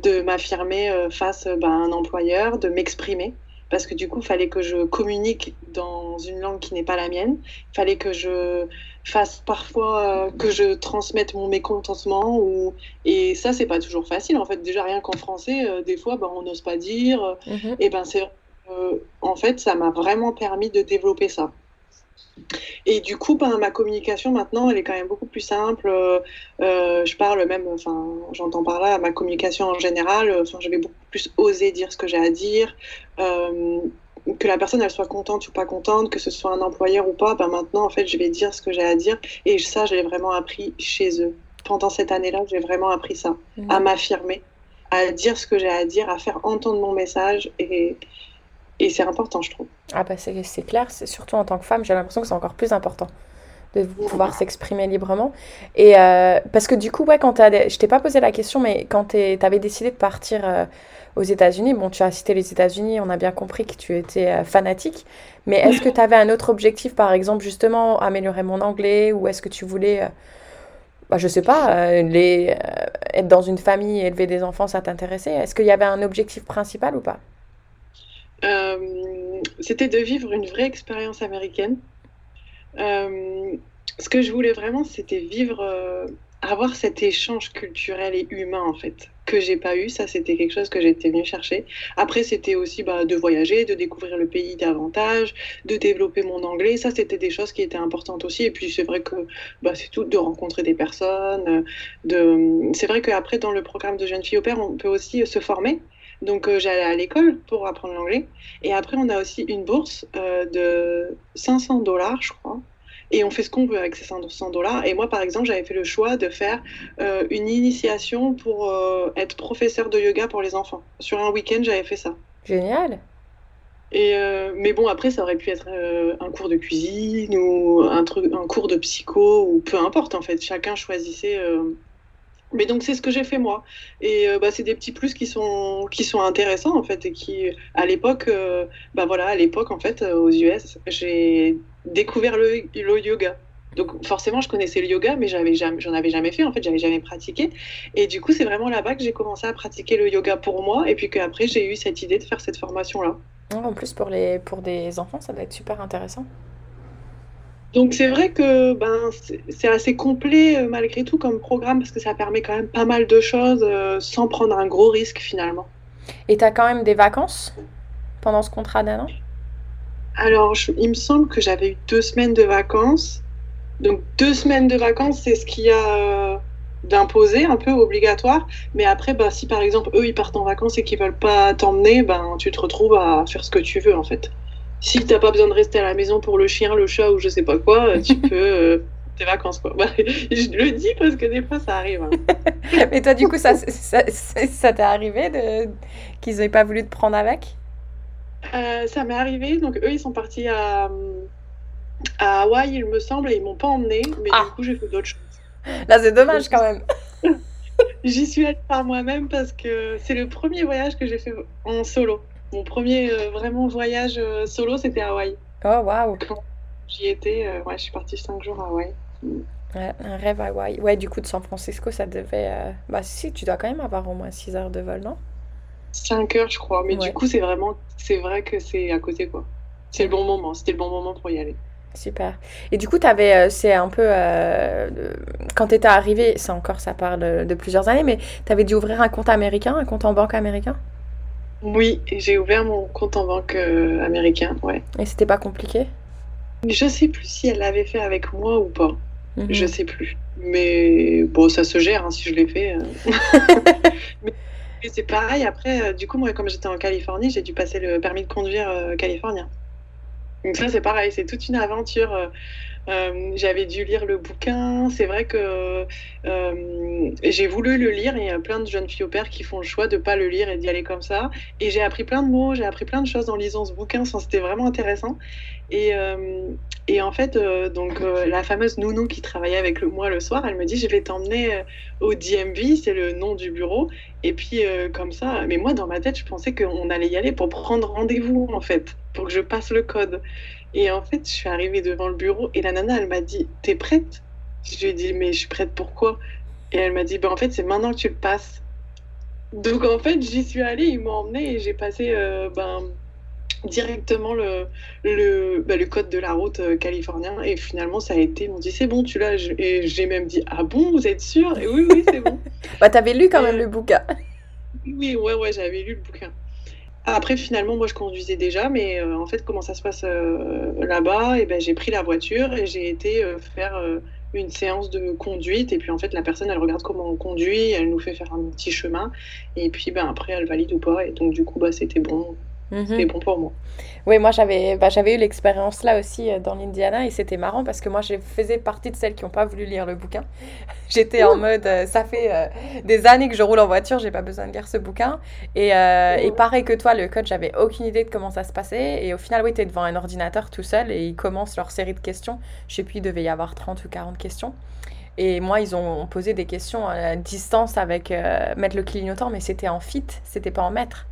de m'affirmer euh, face bah, à un employeur, de m'exprimer parce que du coup, il fallait que je communique dans une langue qui n'est pas la mienne. Il fallait que je fasse parfois, euh, que je transmette mon mécontentement. Ou... Et ça, c'est pas toujours facile. En fait, déjà, rien qu'en français, euh, des fois, ben, on n'ose pas dire. Mhm. Et ben, c'est. en fait, ça m'a vraiment permis de développer ça. Et du coup, ben, ma communication maintenant, elle est quand même beaucoup plus simple. Euh, euh, je parle même, enfin, j'entends par là ma communication en général. Enfin, je vais beaucoup plus oser dire ce que j'ai à dire. Euh, que la personne elle soit contente ou pas contente, que ce soit un employeur ou pas, ben maintenant en fait je vais dire ce que j'ai à dire et ça je l'ai vraiment appris chez eux. Pendant cette année-là, j'ai vraiment appris ça, mmh. à m'affirmer, à dire ce que j'ai à dire, à faire entendre mon message et, et c'est important, je trouve. Ah bah c'est clair, c'est surtout en tant que femme, j'ai l'impression que c'est encore plus important de pouvoir s'exprimer librement. Et euh, parce que du coup, ouais, quand as, je t'ai pas posé la question, mais quand tu avais décidé de partir euh, aux États-Unis, bon, tu as cité les États-Unis, on a bien compris que tu étais euh, fanatique, mais est-ce que tu avais un autre objectif, par exemple, justement, améliorer mon anglais, ou est-ce que tu voulais, bah, je sais pas, les, être dans une famille, élever des enfants, ça t'intéressait? Est-ce qu'il y avait un objectif principal ou pas? C'était de vivre une vraie expérience américaine. Euh, ce que je voulais vraiment, c'était vivre, euh, avoir cet échange culturel et humain en fait que j'ai pas eu. Ça, c'était quelque chose que j'étais venue chercher. Après, c'était aussi bah, de voyager, de découvrir le pays davantage, de développer mon anglais. Ça, c'était des choses qui étaient importantes aussi. Et puis, c'est vrai que bah, c'est tout de rencontrer des personnes. C'est vrai qu'après, dans le programme de jeunes filles au père, on peut aussi se former. Donc euh, j'allais à l'école pour apprendre l'anglais. Et après, on a aussi une bourse euh, de 500 dollars, je crois. Et on fait ce qu'on veut avec ces 500 dollars. Et moi, par exemple, j'avais fait le choix de faire euh, une initiation pour être professeur de yoga pour les enfants. Sur un week-end, j'avais fait ça. Génial. Et mais bon, après, ça aurait pu être un cours de cuisine ou un, truc, un cours de psycho ou peu importe en fait. Chacun choisissait mais donc c'est ce que j'ai fait moi. Et euh, bah, c'est des petits plus qui sont, qui sont intéressants en fait et qui, à l'époque, euh, bah voilà, à l'époque en fait, euh, aux US, j'ai découvert le, le, yoga. Donc forcément, je connaissais le yoga, mais j'avais jamais, j'en avais jamais fait en fait, j'avais jamais pratiqué. Et du coup, c'est vraiment là-bas que j'ai commencé à pratiquer le yoga pour moi, et puis qu'après j'ai eu cette idée de faire cette formation là. En plus pour les, pour des enfants, ça doit être super intéressant. Donc c'est vrai que ben, c'est assez complet euh, malgré tout comme programme parce que ça permet quand même pas mal de choses euh, sans prendre un gros risque finalement. Et tu as quand même des vacances pendant ce contrat d'un an? Alors il me semble que j'avais eu deux semaines de vacances. Donc deux semaines de vacances, c'est ce qu'il y a euh, d'imposé, un peu obligatoire. Mais après, bah, si par exemple eux ils partent en vacances et qu'ils veulent pas t'emmener, ben, tu te retrouves à faire ce que tu veux en fait si t'as pas besoin de rester à la maison pour le chien, le chat ou je sais pas quoi, euh, tu peux euh, tes vacances quoi. Bah, je le dis parce que des fois ça arrive. Hein. Mais toi du coup ça ça, ça, t'est arrivé de qu'ils aient pas voulu te prendre avec? Euh, Ça m'est arrivé. Donc eux ils sont partis à à Hawaï il me semble et ils m'ont pas emmené. Mais du ah. coup j'ai fait d'autres choses. Là c'est dommage quand même. J'y suis allée par moi-même parce que c'est le premier voyage que j'ai fait en solo. Mon premier euh, vraiment voyage euh, solo, c'était Hawaï. Oh, waouh! J'y étais, euh, ouais, je suis partie 5 jours à Hawaï. Ouais, un rêve à Hawaï. Ouais, du coup, de San Francisco, ça devait. Bah, si, tu dois quand même avoir au moins 6 heures de vol, non? 5 heures, je crois. Mais du coup, c'est vraiment. C'est vrai que c'est à côté, quoi. C'est le bon moment. C'était le bon moment pour y aller. Super. Et du coup, avais, c'est un peu. quand tu étais arrivé, c'est encore, ça parle de plusieurs années, mais tu avais dû ouvrir un compte américain, un compte en banque américain? Oui, j'ai ouvert mon compte en banque euh, américain, ouais. Et c'était pas compliqué? Je sais plus si elle l'avait fait avec moi ou pas. Mhm. Je sais plus. Mais bon, ça se gère hein, si je l'ai fait. Euh. mais, c'est pareil, après, euh, du coup, moi, comme j'étais en Californie, j'ai dû passer le permis de conduire californien. Donc ça, c'est pareil, c'est toute une aventure. Euh, j'avais dû lire le bouquin. C'est vrai que euh, j'ai voulu le lire. Il y a plein de jeunes filles au père qui font le choix de ne pas le lire et d'y aller comme ça. Et j'ai appris plein de mots, j'ai appris plein de choses en lisant ce bouquin. C'était vraiment intéressant. Et, euh, en fait, donc la fameuse nounou qui travaillait avec moi le soir, elle me dit je vais t'emmener au DMV, c'est le nom du bureau. Et puis comme ça, mais moi dans ma tête, je pensais qu'on allait y aller pour prendre rendez-vous en fait, pour que je passe le code. Et en fait, je suis arrivée devant le bureau et la nana, elle m'a dit T'es prête? Je lui ai dit Mais je suis prête pourquoi? Et elle m'a dit ben, En fait, c'est maintenant que tu le passes. Donc en fait, j'y suis allée, ils m'ont emmenée et j'ai passé euh, ben, directement le, le, ben, le, code de la route euh, californien. Et finalement, ça a été, ils m'ont dit C'est bon, tu l'as. Et j'ai même dit Ah bon, vous êtes sûr Et oui, oui, c'est bon. bah, t'avais lu quand même le bouquin. Oui, ouais, ouais, j'avais lu le bouquin. Après, finalement, moi, je conduisais déjà, mais euh, en fait, comment ça se passe euh, là-bas? Et eh ben, j'ai pris la voiture et j'ai été euh, faire une séance de conduite. Et puis, en fait, la personne, elle regarde comment on conduit, elle nous fait faire un petit chemin. Et puis, ben, après, elle valide ou pas. Et donc, du coup, bah, c'était bon. C'était mhm. bon pour moi. Oui, moi j'avais bah, eu l'expérience là aussi euh, dans l'Indiana et c'était marrant parce que moi je faisais partie de celles qui n'ont pas voulu lire le bouquin. J'étais en mode, euh, ça fait euh, des années que je roule en voiture, j'ai pas besoin de lire ce bouquin. Et, et pareil que toi, le code, j'avais aucune idée de comment ça se passait. Et au final, oui, tu es devant un ordinateur tout seul et ils commencent leur série de questions. Je sais plus, il devait y avoir 30 ou 40 questions. Et moi, ils ont posé des questions à distance avec mettre le clignotant, mais c'était en fit, c'était pas en mètre.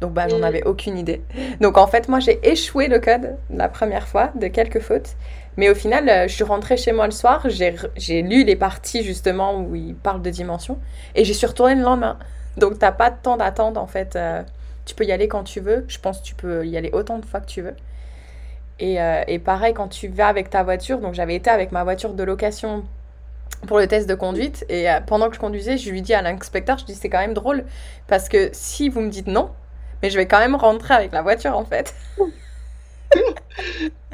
Donc, bah, j'en avais aucune idée. Donc, en fait, moi, j'ai échoué le code la première fois de quelques fautes. Mais au final, euh, je suis rentrée chez moi le soir, j'ai lu les parties justement où il parle de dimension et j'y suis retournée le lendemain. Donc, t'as pas de temps d'attente en fait. Euh, tu peux y aller quand tu veux. Je pense que tu peux y aller autant de fois que tu veux. Et, euh, et pareil, quand tu vas avec ta voiture, donc j'avais été avec ma voiture de location pour le test de conduite et pendant que je conduisais, je lui dis à l'inspecteur, je dis c'est quand même drôle parce que si vous me dites non, mais je vais quand même rentrer avec la voiture en fait.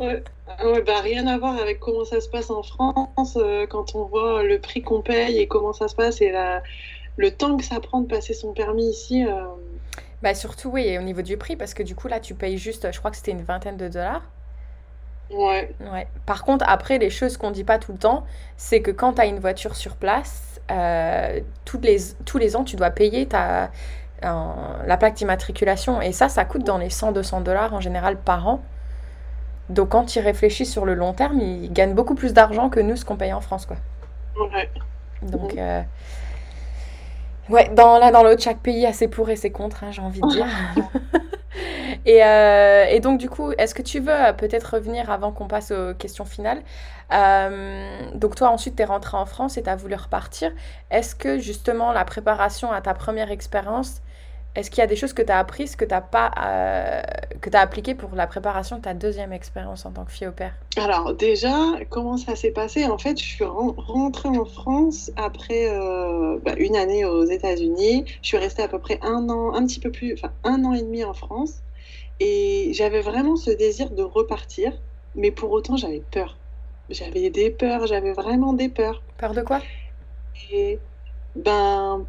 ouais. bah, rien à voir avec comment ça se passe en France euh, quand on voit le prix qu'on paye et comment ça se passe et la, le temps que ça prend de passer son permis ici. Euh. Bah surtout oui, au niveau du prix parce que du coup là tu payes juste, je crois que c'était une vingtaine de dollars. Ouais. ouais. Par contre, après, les choses qu'on dit pas tout le temps, c'est que quand tu as une voiture sur place, euh, les, tous les ans, tu dois payer ta, la plaque d'immatriculation. Et ça, ça coûte dans les 100-200 dollars en général par an. Donc quand ils réfléchissent sur le long terme, ils gagnent beaucoup plus d'argent que nous, ce qu'on paye en France. Quoi. Ouais. Donc, euh, ouais, dans, là, dans l'autre, chaque pays a ses pour et ses contre, hein, j'ai envie de dire. et, euh, et, donc, du coup, est-ce que tu veux euh, peut-être revenir avant qu'on passe aux questions finales? Donc, toi, ensuite, tu es rentré en France et tu as voulu repartir. Est-ce que, justement, la préparation à ta première expérience est-ce qu'il y a des choses que tu as apprises que tu n'as pas euh, que tu as appliquées pour la préparation de ta deuxième expérience en tant que fille au père Alors déjà, comment ça s'est passé? En fait, je suis rentrée en France après euh, bah, une année aux États-Unis. Je suis restée à peu près un an, un petit peu plus, enfin un an et demi en France, et j'avais vraiment ce désir de repartir, mais pour autant j'avais peur. J'avais des peurs, j'avais vraiment des peurs. Peur de quoi? Et ben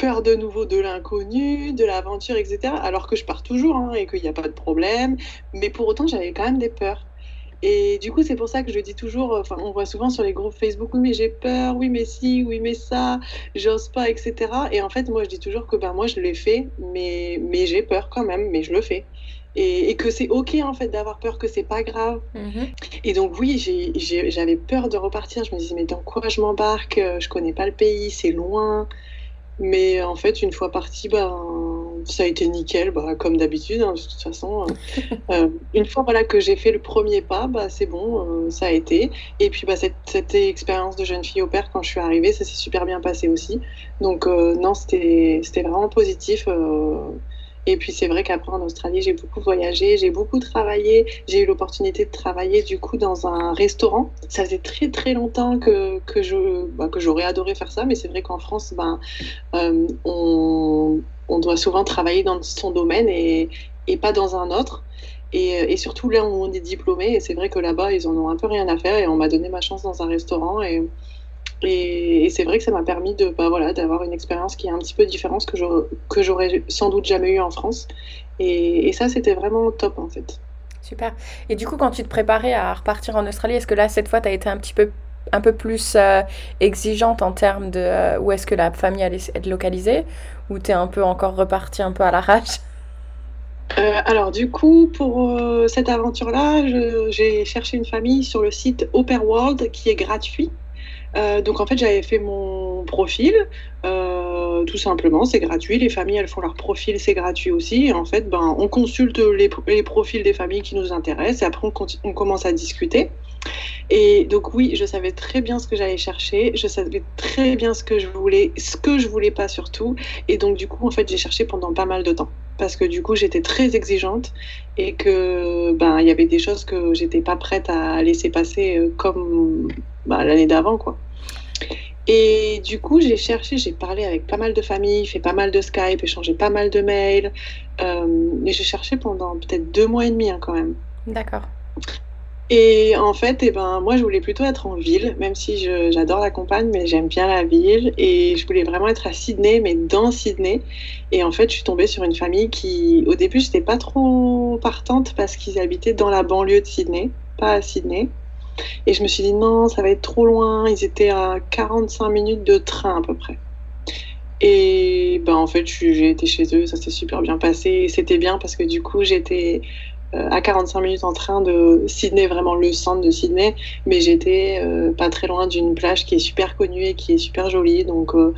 peur de nouveau de l'inconnu, de l'aventure, etc. Alors que je pars toujours hein, et qu'il n'y a pas de problème. Mais pour autant, j'avais quand même des peurs. Et du coup, c'est pour ça que je dis toujours, enfin, on voit souvent sur les groupes Facebook, oui, mais j'ai peur, oui, mais si, oui, mais ça, j'ose pas, etc. Et en fait, moi, je dis toujours que ben, moi, je l'ai fait, mais, mais j'ai peur quand même, mais je le fais. Et, que c'est ok en fait d'avoir peur, que c'est pas grave. Mhm. Et donc oui, j'avais peur de repartir. Je me disais mais dans quoi je m'embarque? Je connais pas le pays, c'est loin. Mais en fait, une fois parti, ben, ça a été nickel, bah, comme d'habitude, hein, de toute façon. Euh, euh, une fois voilà, que j'ai fait le premier pas, bah, c'est bon, euh, ça a été. Et puis bah, cette, cette, expérience de jeune fille au père, quand je suis arrivée, ça s'est super bien passé aussi. Donc non, c'était vraiment positif. Et puis c'est vrai qu'après en Australie, j'ai beaucoup voyagé, j'ai beaucoup travaillé. J'ai eu l'opportunité de travailler du coup dans un restaurant. Ça faisait très très longtemps que, que je bah, que j'aurais adoré faire ça, mais c'est vrai qu'en France, ben, euh, on, on, doit souvent travailler dans son domaine et, et pas dans un autre. Et, et, surtout là où on est diplômé, et c'est vrai que là-bas, ils en ont un peu rien à faire. Et on m'a donné ma chance dans un restaurant. Et, et, c'est vrai que ça m'a permis de, bah, voilà, d'avoir une expérience qui est un petit peu différente que j'aurais sans doute jamais eu en France. Et, ça, c'était vraiment top en fait. Super. Et du coup, quand tu te préparais à repartir en Australie, est-ce que là, cette fois, tu as été un petit peu un peu plus euh, exigeante en termes de euh, où est-ce que la famille allait être localisée? Ou tu es un peu encore reparti un peu à l'arrache? Euh, alors du coup, pour cette aventure-là, j'ai cherché une famille sur le site Open World qui est gratuit. Euh, donc en fait, j'avais fait mon profil, euh, tout simplement, c'est gratuit. Les familles, elles font leur profil, c'est gratuit aussi. Et en fait, ben, on consulte les, profils des familles qui nous intéressent et après on, on, commence à discuter. Et donc oui, je savais très bien ce que j'allais chercher, je savais très bien ce que je voulais, ce que je voulais pas surtout. Et donc du coup, en fait, j'ai cherché pendant pas mal de temps parce que du coup, j'étais très exigeante et que ben il y avait des choses que j'étais pas prête à laisser passer euh, comme bah, l'année d'avant, quoi. Et du coup, j'ai cherché, j'ai parlé avec pas mal de familles, fait pas mal de Skype, échangé pas mal de mails. Euh, mais j'ai cherché pendant peut-être deux mois et demi hein, quand même. D'accord. Et en fait, eh ben, moi, je voulais plutôt être en ville, même si j'adore la campagne, mais j'aime bien la ville. Et je voulais vraiment être à Sydney, mais dans Sydney. Et en fait, je suis tombée sur une famille qui, au début, j'étais pas trop partante parce qu'ils habitaient dans la banlieue de Sydney, pas à Sydney. Et je me suis dit non, ça va être trop loin. Ils étaient à 45 minutes de train à peu près. Et ben en fait, j'ai été chez eux, ça s'est super bien passé. C'était bien parce que du coup, j'étais à 45 minutes en train de Sydney, vraiment le centre de Sydney, mais j'étais euh, pas très loin d'une plage qui est super connue et qui est super jolie. Donc euh,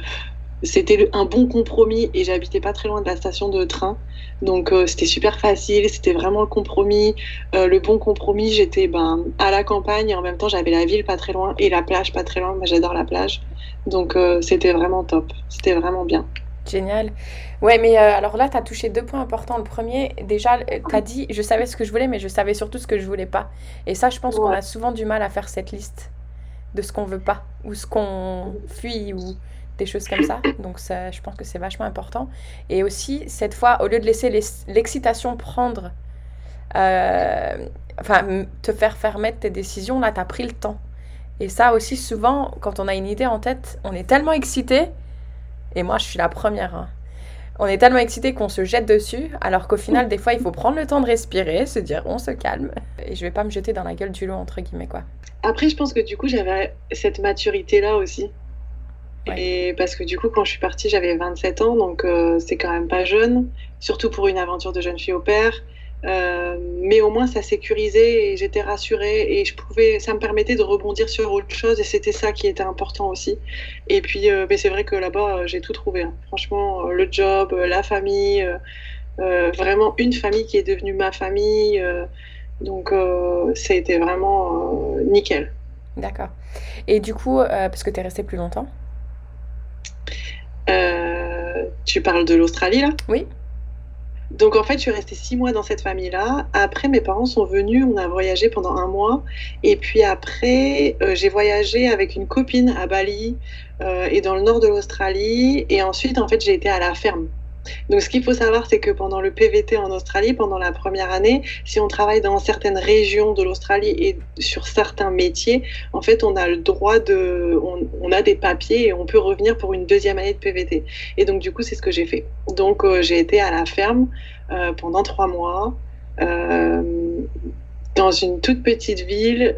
c'était un bon compromis et j'habitais pas très loin de la station de train. Donc euh, c'était super facile, c'était vraiment le compromis. Euh, le bon compromis, j'étais ben, à la campagne et en même temps j'avais la ville pas très loin et la plage pas très loin. Moi j'adore la plage. Donc euh, c'était vraiment top, c'était vraiment bien. Génial. Ouais, mais alors là, tu as touché deux points importants. Le premier, déjà, tu as dit, je savais ce que je voulais, mais je savais surtout ce que je voulais pas. Et ça, je pense qu'on a souvent du mal à faire cette liste de ce qu'on veut pas, ou ce qu'on fuit, ou des choses comme ça. Donc ça, je pense que c'est vachement important. Et aussi, cette fois, au lieu de laisser l'excitation prendre, euh, enfin, te faire faire mettre tes décisions, là, tu as pris le temps. Et ça aussi, souvent, quand on a une idée en tête, on est tellement excité, et moi, je suis la première. Hein. On est tellement excité qu'on se jette dessus, alors qu'au final, des fois, il faut prendre le temps de respirer, se dire on se calme, et je vais pas me jeter dans la gueule du lot, entre guillemets, quoi. Après, je pense que du coup, j'avais cette maturité-là aussi. Et parce que du coup, quand je suis partie, j'avais 27 ans, donc euh, c'est quand même pas jeune, surtout pour une aventure de jeune fille au père. Euh, mais au moins, ça sécurisait et j'étais rassurée et je pouvais, ça me permettait de rebondir sur autre chose et c'était ça qui était important aussi. Et puis, euh, mais c'est vrai que là-bas, j'ai tout trouvé. Hein. Franchement, le job, la famille, vraiment une famille qui est devenue ma famille. donc, ça a été vraiment nickel. D'accord. Et du coup, parce que tu es restée plus longtemps? Euh, tu parles de l'Australie là? Oui. Donc en fait, je suis restée six mois dans cette famille-là. Après, mes parents sont venus, on a voyagé pendant un mois. Et puis après, euh, j'ai voyagé avec une copine à Bali euh, et dans le nord de l'Australie. Et ensuite, en fait, j'ai été à la ferme. Donc, ce qu'il faut savoir, c'est que pendant le PVT en Australie, pendant la première année, si on travaille dans certaines régions de l'Australie et sur certains métiers, en fait, on a le droit de, on, a des papiers et on peut revenir pour une deuxième année de PVT. Et donc, du coup, c'est ce que j'ai fait. Donc, euh, j'ai été à la ferme euh, pendant trois mois. Euh, dans une toute petite ville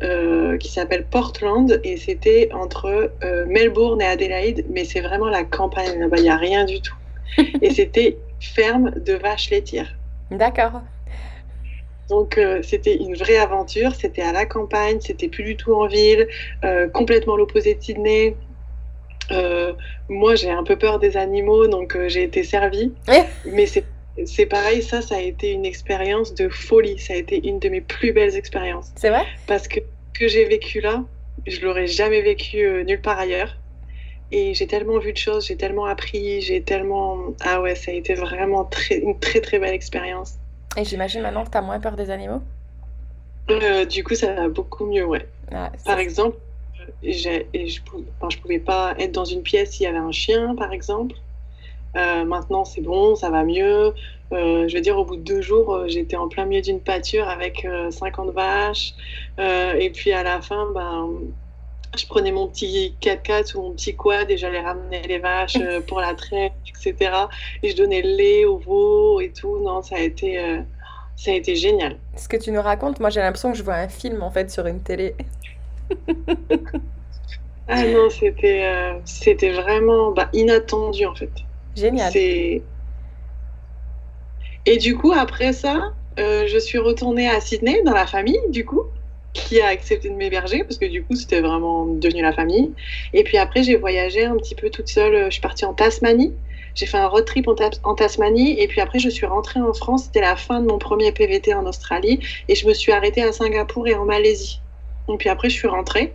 qui s'appelle Portland et c'était entre Melbourne et Adelaide, mais c'est vraiment la campagne il n'y a rien du tout et c'était ferme de vaches laitières. D'accord. Donc euh, c'était une vraie aventure, c'était à la campagne, c'était plus du tout en ville, euh, complètement l'opposé de Sydney. Euh, moi j'ai un peu peur des animaux, donc j'ai été servie. Mais c'est pareil, ça, ça a été une expérience de folie. Ça a été une de mes plus belles expériences. C'est vrai? Parce que que j'ai vécu là, je l'aurais jamais vécu nulle part ailleurs. Et j'ai tellement vu de choses, j'ai tellement appris, j'ai tellement. Ah ouais, ça a été vraiment très, une très très belle expérience. Et j'imagine maintenant que tu as moins peur des animaux? Euh, Du coup, ça va beaucoup mieux, ouais. Ah, par exemple, je, enfin, je pouvais pas être dans une pièce s'il y avait un chien, par exemple. Euh, maintenant, c'est bon, ça va mieux. Euh, je veux dire, au bout de deux jours, j'étais en plein milieu d'une pâture avec 50 vaches. et puis à la fin, ben, je prenais mon petit 4x4 ou mon petit quad et j'allais ramener les vaches euh, pour la traite, etc. Et je donnais le lait aux veaux et tout. Non, ça a été, euh, ça a été génial. Ce que tu nous racontes, moi j'ai l'impression que je vois un film en fait sur une télé. ah non, c'était, euh, c'était vraiment bah, inattendu en fait. Génial. Et du coup, après ça, je suis retournée à Sydney dans la famille, du coup qui a accepté de m'héberger parce que du coup c'était vraiment devenu la famille. Et puis après j'ai voyagé un petit peu toute seule. Je suis partie en Tasmanie. J'ai fait un road trip en, Tasmanie et puis après je suis rentrée en France. C'était la fin de mon premier PVT en Australie et je me suis arrêtée à Singapour et en Malaisie. Et puis après je suis rentrée.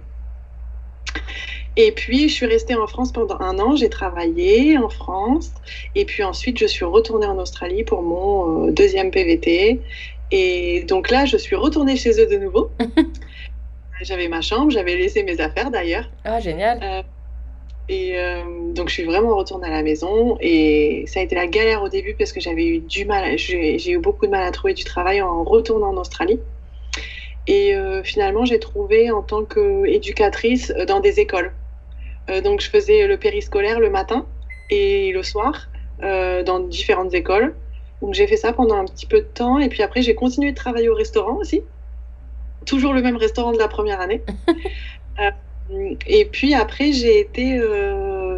Et puis, je suis restée en France pendant un an. J'ai travaillé en France. Et puis ensuite, je suis retournée en Australie pour mon euh, deuxième PVT. Et donc là, je suis retournée chez eux de nouveau. j'avais ma chambre, j'avais laissé mes affaires d'ailleurs. Ah, génial. Euh, et euh, donc, je suis vraiment retournée à la maison. Et ça a été la galère au début parce que j'avais eu du mal, j'ai eu beaucoup de mal à trouver du travail en retournant en Australie. Et euh, finalement, j'ai trouvé en tant qu'éducatrice dans des écoles. donc, je faisais le périscolaire le matin et le soir dans différentes écoles. Donc j'ai fait ça pendant un petit peu de temps et puis après j'ai continué de travailler au restaurant aussi. Toujours le même restaurant de la première année. Euh, et puis après j'ai été euh,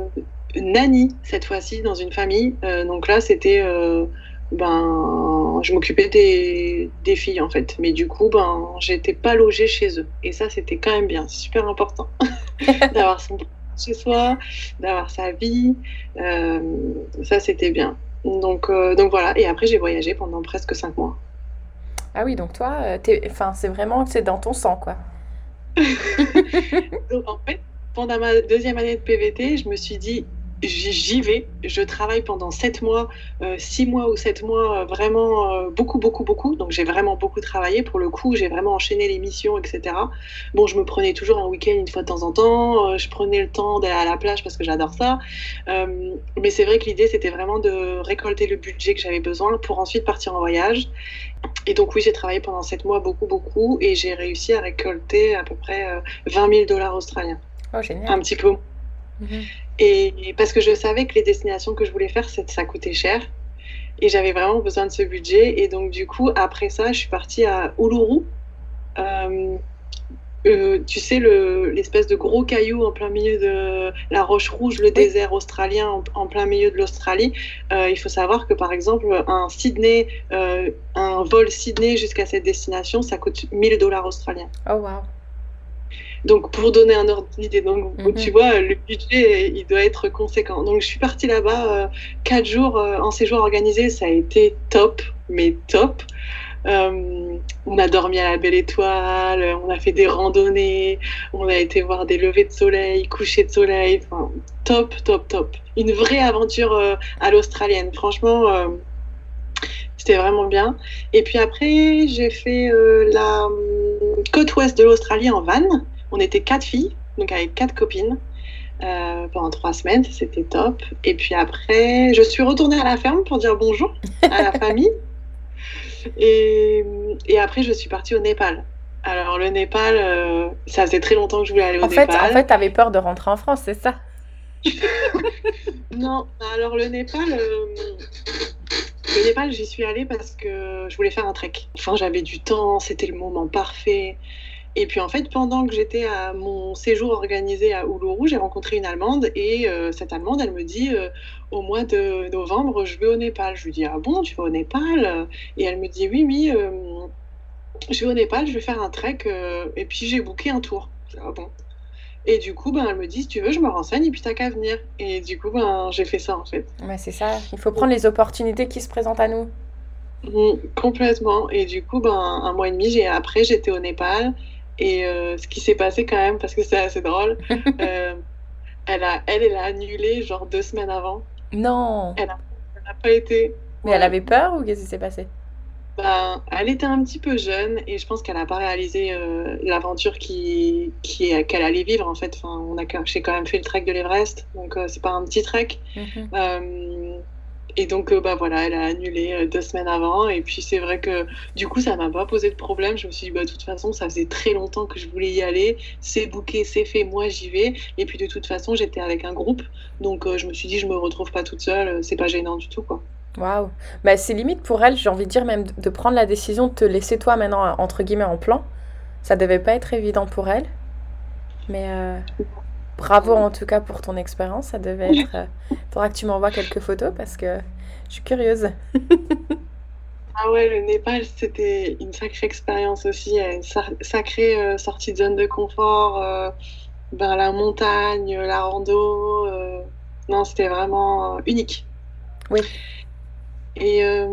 nanny cette fois-ci dans une famille. Euh, donc là c'était ben je m'occupais des, des, filles en fait. Mais du coup ben j'étais pas logée chez eux. Et ça c'était quand même bien, super important d'avoir son chez soi, d'avoir sa vie. ça c'était bien. Donc, euh, donc voilà, et après j'ai voyagé pendant presque cinq mois. Ah oui, donc toi, euh, enfin, c'est vraiment c'est dans ton sang, quoi. donc, en fait, pendant ma deuxième année de PVT, je me suis dit, j'y vais. Je travaille pendant 7 mois, 6 euh, mois ou 7 mois, euh, vraiment euh, beaucoup, beaucoup, beaucoup. Donc j'ai vraiment beaucoup travaillé. Pour le coup, j'ai vraiment enchaîné les missions, etc. Bon, je me prenais toujours un week-end une fois de temps en temps. je prenais le temps d'aller à la plage parce que j'adore ça. mais c'est vrai que l'idée, c'était vraiment de récolter le budget que j'avais besoin pour ensuite partir en voyage. Et donc oui, j'ai travaillé pendant 7 mois beaucoup, beaucoup. Et j'ai réussi à récolter à peu près 20 000 dollars australiens. Oh, génial. Un petit peu. Mhm. Et parce que je savais que les destinations que je voulais faire, ça coûtait cher. Et j'avais vraiment besoin de ce budget. Et donc, du coup, après ça, je suis partie à Uluru. Euh, euh, tu sais, l'espèce de gros caillou en plein milieu de la Roche Rouge, le désert australien en, plein milieu de l'Australie. Euh, il faut savoir que, par exemple, un Sydney, un vol Sydney jusqu'à cette destination, ça coûte 1000 dollars australiens. Oh, wow. Donc, pour donner un ordre d'idée, donc mhm. tu vois, le budget, il doit être conséquent. Donc, je suis partie là-bas euh, quatre jours euh, en séjour organisé. Ça a été top, mais top. Euh, on a dormi à la Belle Étoile, on a fait des randonnées, on a été voir des levées de soleil, couchers de soleil. Enfin, top, top, top. Une vraie aventure à l'australienne. Franchement, C'était vraiment bien. Et puis après, j'ai fait la côte ouest de l'Australie en van. On était quatre filles, donc avec quatre copines. pendant trois semaines, c'était top. Et puis après, je suis retournée à la ferme pour dire bonjour à la famille. Et, et, après, je suis partie au Népal. Alors, le Népal, euh, ça faisait très longtemps que je voulais aller au en fait, Népal. En fait, tu avais peur de rentrer en France, c'est ça? Non, alors le Népal, euh, le Népal, j'y suis allée parce que je voulais faire un trek. Enfin, j'avais du temps, c'était le moment parfait. Et puis en fait, pendant que j'étais à mon séjour organisé à Uluru, j'ai rencontré une Allemande et euh, cette Allemande, elle me dit au mois de novembre, je vais au Népal. Je lui dis ah bon, tu vas au Népal? Et elle me dit oui, oui je vais au Népal, je vais faire un trek euh, et puis j'ai booké un tour. Ah bon? Et du coup, ben, elle me dit, si tu veux, je me renseigne et puis t'as qu'à venir. Et du coup, ben, j'ai fait ça en fait. C'est ça. Il faut prendre les opportunités qui se présentent à nous. Mmh, complètement. Et du coup, ben, un mois et demi j'ai... après, j'étais au Népal. Et euh, ce qui s'est passé quand même, parce que c'est assez drôle, euh, elle, a, elle, elle a annulé genre deux semaines avant. Non. Elle n'a pas été. Mais elle avait peur ou qu'est-ce qui s'est passé? Ben, elle était un petit peu jeune et je pense qu'elle n'a pas réalisé euh, l'aventure qui, qui, qu'elle allait vivre en fait. Enfin, on a, j'ai quand même fait le trek de l'Everest, donc c'est pas un petit trek. Mhm. Euh, et donc, bah voilà, elle a annulé deux semaines avant. Et puis, c'est vrai que du coup, ça m'a pas posé de problème. Je me suis dit, bah, de toute façon, ça faisait très longtemps que je voulais y aller. C'est booké, c'est fait, moi j'y vais. Et puis, de toute façon, j'étais avec un groupe. Donc, je me suis dit, je me retrouve pas toute seule. C'est pas gênant du tout, quoi. Waouh. Bah, c'est limite pour elle, j'ai envie de dire même de prendre la décision de te laisser toi maintenant, entre guillemets, en plan. Ça devait pas être évident pour elle. Mais euh, bravo en tout cas pour ton expérience. Ça devait être. Euh, faudra que tu m'envoies quelques photos parce que je suis curieuse. ah ouais, le Népal, c'était une sacrée expérience aussi. Une sacrée euh, sortie de zone de confort. Ben, la montagne, la rando. Non, c'était vraiment unique. Oui. Et euh,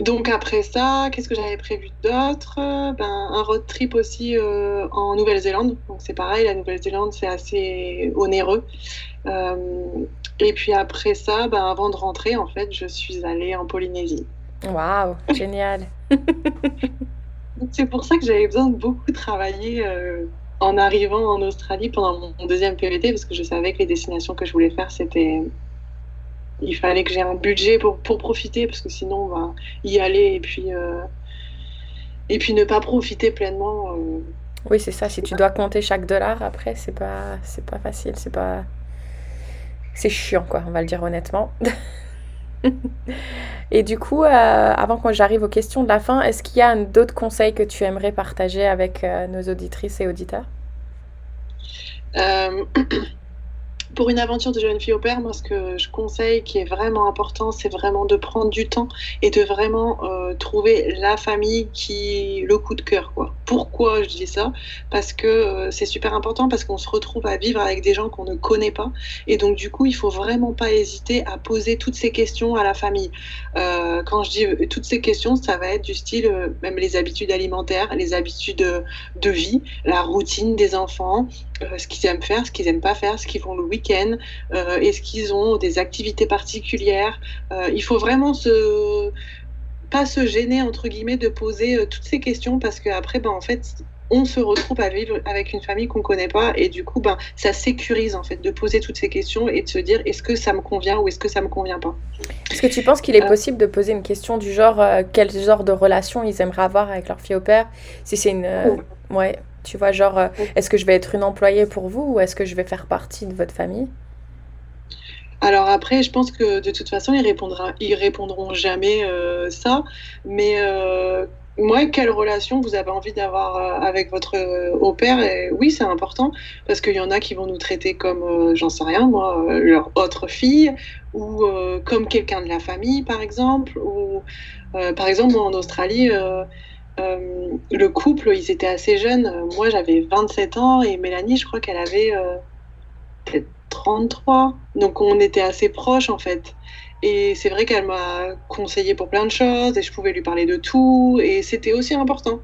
donc après ça, qu'est-ce que j'avais prévu d'autre? Ben, Un road trip aussi euh, en Nouvelle-Zélande. Donc c'est pareil, la Nouvelle-Zélande c'est assez onéreux. Euh, et puis après ça, ben, avant de rentrer, en fait, je suis allée en Polynésie. Waouh, génial. c'est pour ça que j'avais besoin de beaucoup travailler en arrivant en Australie pendant mon deuxième PVT parce que je savais que les destinations que je voulais faire c'était il fallait que j'ai un budget pour, pour profiter parce que sinon on va y aller et puis euh, et puis ne pas profiter pleinement. Euh. oui, c'est ça. Si tu dois compter chaque dollar après, c'est pas c'est pas facile, c'est pas c'est chiant quoi. On va le dire honnêtement. et du coup, euh, avant que j'arrive aux questions de la fin, est-ce qu'il y a d'autres conseils que tu aimerais partager avec nos auditrices et auditeurs? pour une aventure de jeune fille au père, moi, ce que je conseille, qui est vraiment important, c'est vraiment de prendre du temps et de vraiment euh, trouver la famille qui le coup de cœur, quoi. Pourquoi je dis ça? Parce que euh, c'est super important, parce qu'on se retrouve à vivre avec des gens qu'on ne connaît pas, et donc du coup, il faut vraiment pas hésiter à poser toutes ces questions à la famille. Euh, quand je dis toutes ces questions, ça va être du style même les habitudes alimentaires, les habitudes de vie, la routine des enfants, ce qu'ils aiment faire, ce qu'ils aiment pas faire, ce qu'ils font le week euh, est-ce qu'ils ont des activités particulières. Euh, Il faut vraiment se pas se gêner entre guillemets de poser euh, toutes ces questions parce qu'après ben en fait on se retrouve à vivre avec une famille qu'on connaît pas et du coup ben ça sécurise en fait de poser toutes ces questions et de se dire est-ce que ça me convient ou est-ce que ça me convient pas. Est-ce que tu penses qu'il est possible de poser une question du genre quel genre de relation ils aimeraient avoir avec leur fille au père? Si c'est une ouais tu vois, genre, euh, est-ce que je vais être une employée pour vous ou est-ce que je vais faire partie de votre famille? Alors après, je pense que de toute façon, ils, répondra, ils répondront jamais euh, ça. Mais euh, moi, quelle relation vous avez envie d'avoir avec votre au-père et Oui, c'est important parce qu'il y en a qui vont nous traiter comme, j'en sais rien, moi, leur autre fille ou comme quelqu'un de la famille, par exemple. Ou par exemple, moi, en Australie le couple, ils étaient assez jeunes. Moi, j'avais 27 ans et Mélanie, je crois qu'elle avait euh, peut-être 33. Donc, on était assez proches, en fait. Et c'est vrai qu'elle m'a conseillé pour plein de choses et je pouvais lui parler de tout. Et c'était aussi important.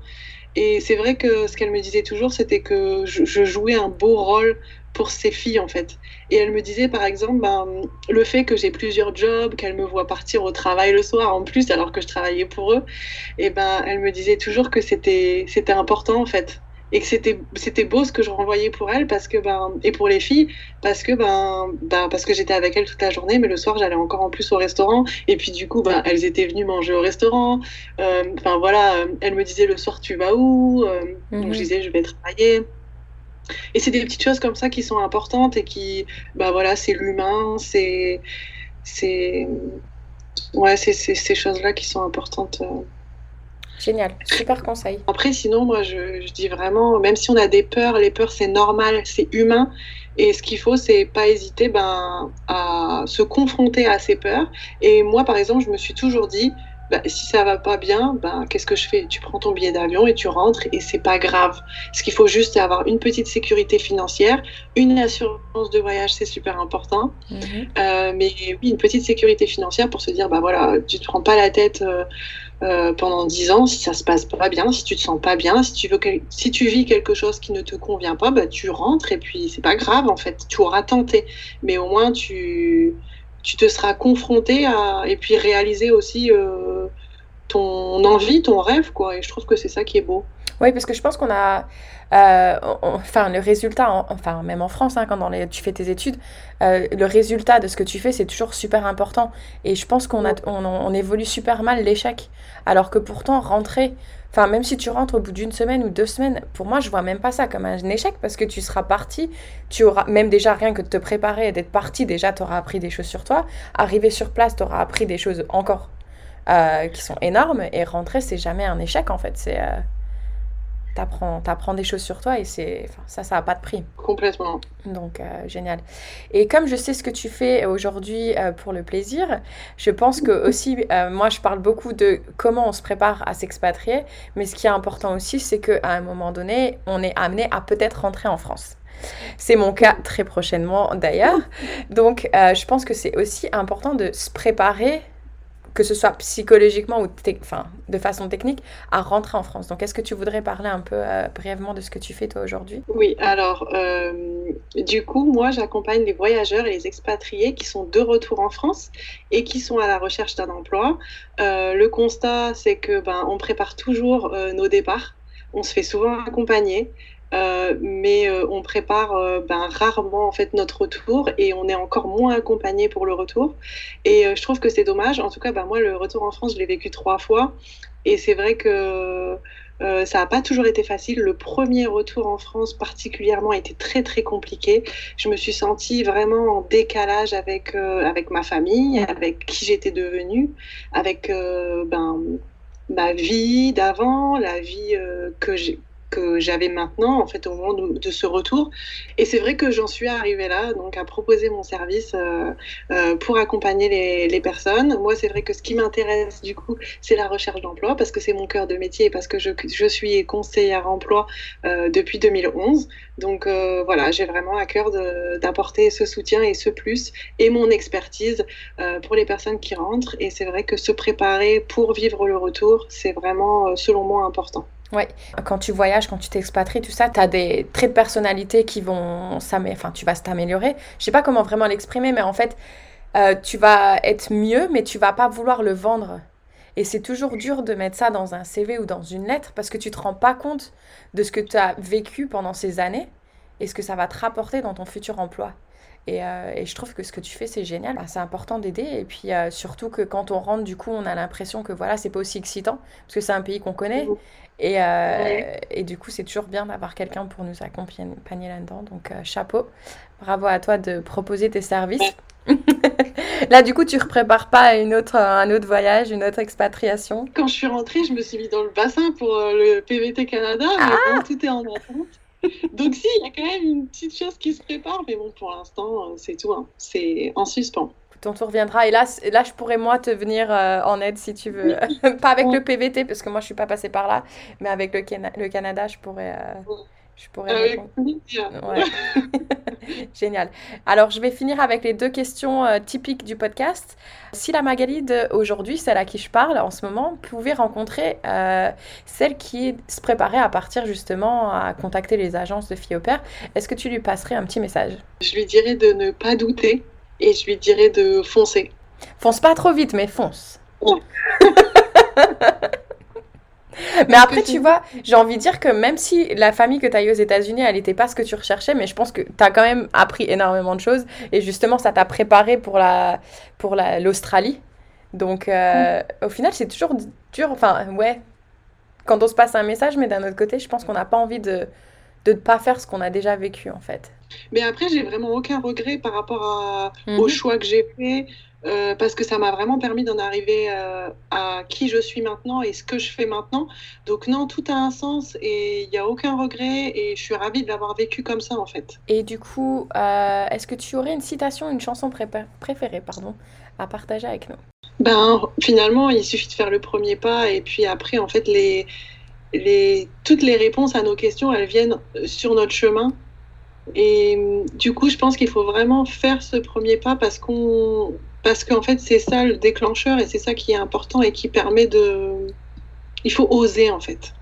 Et c'est vrai que ce qu'elle me disait toujours, c'était que je, jouais un beau rôle pour ses filles en fait. Et elle me disait par exemple ben, le fait que j'ai plusieurs jobs, qu'elle me voit partir au travail le soir en plus alors que je travaillais pour eux, et ben elle me disait toujours que c'était c'était important en fait. Et que c'était c'était beau ce que je renvoyais pour elle parce que ben et pour les filles parce que ben, ben parce que j'étais avec elles toute la journée mais le soir j'allais encore en plus au restaurant. Et puis du coup ben elles étaient venues manger au restaurant. Euh, enfin voilà euh, elle me disait le soir tu vas où? Euh, donc je mhm. disais je vais travailler et c'est des petites choses comme ça qui sont importantes et qui ben voilà c'est l'humain c'est c'est ouais c'est ces choses là qui sont importantes Génial, super conseil. Après, sinon, moi, je, dis vraiment, même si on a des peurs, les peurs, c'est normal, c'est humain. Et ce qu'il faut, c'est pas hésiter ben, à se confronter à ces peurs. Et moi, par exemple, je me suis toujours dit, bah, si ça va pas bien, ben, qu'est-ce que je fais? Tu prends ton billet d'avion et tu rentres et c'est pas grave. Ce qu'il faut juste, c'est avoir une petite sécurité financière, une assurance de voyage, c'est super important. Mhm. Euh, mais oui, une petite sécurité financière pour se dire, bah voilà, tu te prends pas la tête. Euh, euh, pendant dix ans, si ça se passe pas bien, si tu te sens pas bien, si tu veux, si tu vis quelque chose qui ne te convient pas, bah, tu rentres et puis c'est pas grave en fait, tu auras tenté, mais au moins tu, tu te seras confronté à et puis réaliser aussi euh, ton envie, ton rêve quoi. Et je trouve que c'est ça qui est beau. Oui, parce que je pense qu'on a, euh, enfin, le résultat, enfin, même en France, hein, quand dans les, tu fais tes études, euh, le résultat de ce que tu fais, c'est toujours super important. Et je pense qu'on on, on, évolue super mal l'échec. Alors que pourtant, rentrer, enfin, même si tu rentres au bout d'une semaine ou deux semaines, pour moi, je vois même pas ça comme un échec parce que tu seras parti, tu auras, même déjà rien que de te préparer et d'être parti, déjà, tu auras appris des choses sur toi. Arriver sur place, tu auras appris des choses encore euh, qui sont énormes. Et rentrer, c'est jamais un échec, en fait. C'est t'apprends apprends des choses sur toi et c'est ça ça n'a pas de prix. Complètement. Donc euh, génial. Et comme je sais ce que tu fais aujourd'hui euh, pour le plaisir je pense que aussi euh, moi je parle beaucoup de comment on se prépare à s'expatrier mais ce qui est important aussi c'est qu'à un moment donné on est amené à peut-être rentrer en France. C'est mon cas très prochainement d'ailleurs. Donc, je pense que c'est aussi important de se préparer que ce soit psychologiquement ou enfin, de façon technique, à rentrer en France. Donc, est-ce que tu voudrais parler un peu euh, brièvement de ce que tu fais toi aujourd'hui? Oui, alors, euh, du coup, moi, j'accompagne les voyageurs et les expatriés qui sont de retour en France et qui sont à la recherche d'un emploi. Euh, le constat, c'est que ben, on prépare toujours nos départs. On se fait souvent accompagner. Euh, mais euh, on prépare euh, ben, rarement en fait notre retour et on est encore moins accompagné pour le retour. Et je trouve que c'est dommage. En tout cas, ben, moi, le retour en France, je l'ai vécu trois fois. Et c'est vrai que ça n'a pas toujours été facile. Le premier retour en France particulièrement a été très très compliqué. Je me suis sentie vraiment en décalage avec, avec ma famille, avec qui j'étais devenue, avec ben, ma vie d'avant, la vie que j'ai que j'avais maintenant, en fait, au moment de, ce retour. Et c'est vrai que j'en suis arrivée là, donc à proposer mon service euh, euh, pour accompagner les, personnes. Moi, c'est vrai que ce qui m'intéresse, du coup, c'est la recherche d'emploi, parce que c'est mon cœur de métier et parce que je, je suis conseillère emploi euh, depuis 2011. Donc voilà, j'ai vraiment à cœur d'apporter ce soutien et ce plus et mon expertise pour les personnes qui rentrent. Et c'est vrai que se préparer pour vivre le retour, c'est vraiment, selon moi, important. Ouais, quand tu voyages, quand tu t'expatries, tout ça, tu as des traits de personnalité qui vont s'améliorer, enfin, tu vas t'améliorer. Je sais pas comment vraiment l'exprimer, mais en fait, euh, tu vas être mieux, mais tu vas pas vouloir le vendre. Et c'est toujours dur de mettre ça dans un CV ou dans une lettre parce que tu te rends pas compte de ce que tu as vécu pendant ces années et ce que ça va te rapporter dans ton futur emploi. Et, euh, et, je trouve que ce que tu fais, c'est génial. Bah, c'est important d'aider. Et puis euh, surtout que quand on rentre, du coup, on a l'impression que voilà, c'est pas aussi excitant parce que c'est un pays qu'on connaît. Et, euh, et, du coup, c'est toujours bien d'avoir quelqu'un pour nous accompagner là-dedans. Donc, chapeau. Bravo à toi de proposer tes services. Là, du coup, tu ne prépares pas une autre, un autre voyage, une autre expatriation? Quand je suis rentrée, je me suis mis dans le bassin pour le PVT Canada, mais ah tout est en attente. Donc si, il y a quand même une petite chose qui se prépare, mais bon, pour l'instant, euh, c'est tout. Hein. C'est en suspens. Ton tour viendra. Et là, là, je pourrais, moi, te venir euh, en aide si tu veux. pas avec le PVT, parce que moi, je suis pas passée par là, mais avec le, le Canada, je pourrais... Euh, Je pourrais répondre. Ouais. Génial. Alors, je vais finir avec les deux questions euh, typiques du podcast. Si la Magali d'aujourd'hui, celle à qui je parle en ce moment, pouvait rencontrer euh, celle qui se préparait à partir justement à contacter les agences de filles au père, est-ce que tu lui passerais un petit message? Je lui dirais de ne pas douter et je lui dirais de foncer. Fonce pas trop vite, mais fonce. Mais après, tu vois, j'ai envie de dire que même si la famille que tu as eue aux États-Unis, elle n'était pas ce que tu recherchais, mais je pense que tu as quand même appris énormément de choses. Et justement, ça t'a préparé pour la pour l'Australie. Donc, euh, au final, c'est toujours dur. Enfin, ouais, quand on se passe un message, mais d'un autre côté, je pense qu'on n'a pas envie de de ne pas faire ce qu'on a déjà vécu, en fait. Mais après, j'ai vraiment aucun regret par rapport à, au mhm. choix que j'ai fait. Euh, parce que ça m'a vraiment permis d'en arriver euh, à qui je suis maintenant et ce que je fais maintenant. Donc non, tout a un sens et il n'y a aucun regret et je suis ravie de l'avoir vécu comme ça en fait. Et du coup, euh, est-ce que tu aurais une citation, une chanson préférée pardon, à partager avec nous? Ben finalement, il suffit de faire le premier pas et puis après, en fait, les, les, toutes les réponses à nos questions, elles viennent sur notre chemin. Et du coup, je pense qu'il faut vraiment faire ce premier pas parce qu'on parce qu'en fait, c'est ça le déclencheur et c'est ça qui est important et qui permet de. Il faut oser en fait.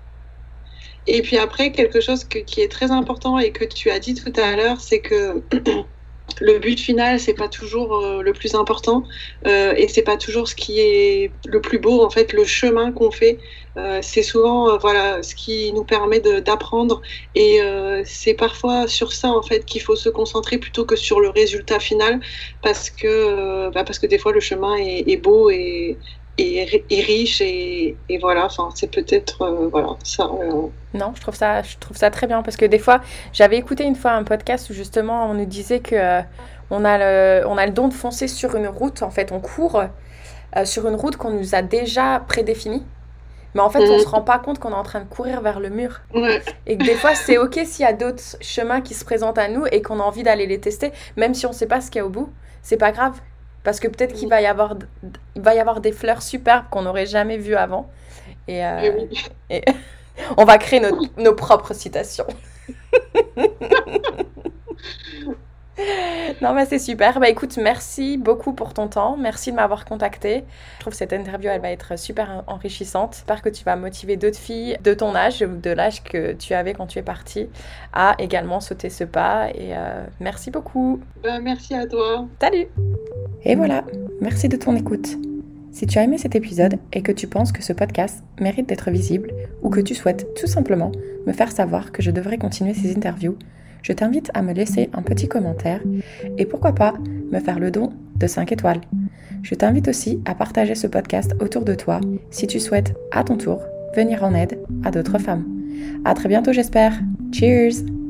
Et puis après, quelque chose qui est très important et que tu as dit tout à l'heure, c'est que le but final, c'est pas toujours euh, le plus important euh, et c'est pas toujours ce qui est le plus beau. En fait, le chemin qu'on fait, c'est souvent euh, voilà ce qui nous permet d'apprendre. Et euh, c'est parfois sur ça en fait qu'il faut se concentrer plutôt que sur le résultat final. Parce que bah, parce que des fois le chemin est, beau et, et, riche et, et, voilà. Enfin c'est peut-être voilà ça non je trouve ça je trouve ça très bien. Parce que des fois j'avais écouté une fois un podcast où justement on nous disait que on a le on a le don de foncer sur une route. En fait on court sur une route qu'on nous a déjà prédéfinie mais en fait, on mm. se rend pas compte qu'on est en train de courir vers le mur. Et que des fois, c'est OK s'il y a d'autres chemins qui se présentent à nous et qu'on a envie d'aller les tester, même si on sait pas ce qu'il y a au bout. C'est pas grave. Parce que peut-être qu'il va, y avoir, il va y avoir des fleurs superbes qu'on n'aurait jamais vues avant. Et, euh, et on va créer nos, nos propres citations. non, mais c'est super. Bah écoute, merci beaucoup pour ton temps. Merci de m'avoir contacté. Je trouve que cette interview, elle va être super enrichissante. J'espère que tu vas motiver d'autres filles de ton âge ou de l'âge que tu avais quand tu es partie à également sauter ce pas. Et euh, merci beaucoup. Bah, merci à toi. Salut. Et voilà, merci de ton écoute. Si tu as aimé cet épisode et que tu penses que ce podcast mérite d'être visible ou que tu souhaites tout simplement me faire savoir que je devrais continuer ces interviews, je t'invite à me laisser un petit commentaire et pourquoi pas me faire le don de 5 étoiles. Je t'invite aussi à partager ce podcast autour de toi si tu souhaites à ton tour venir en aide à d'autres femmes. À très bientôt j'espère. Cheers!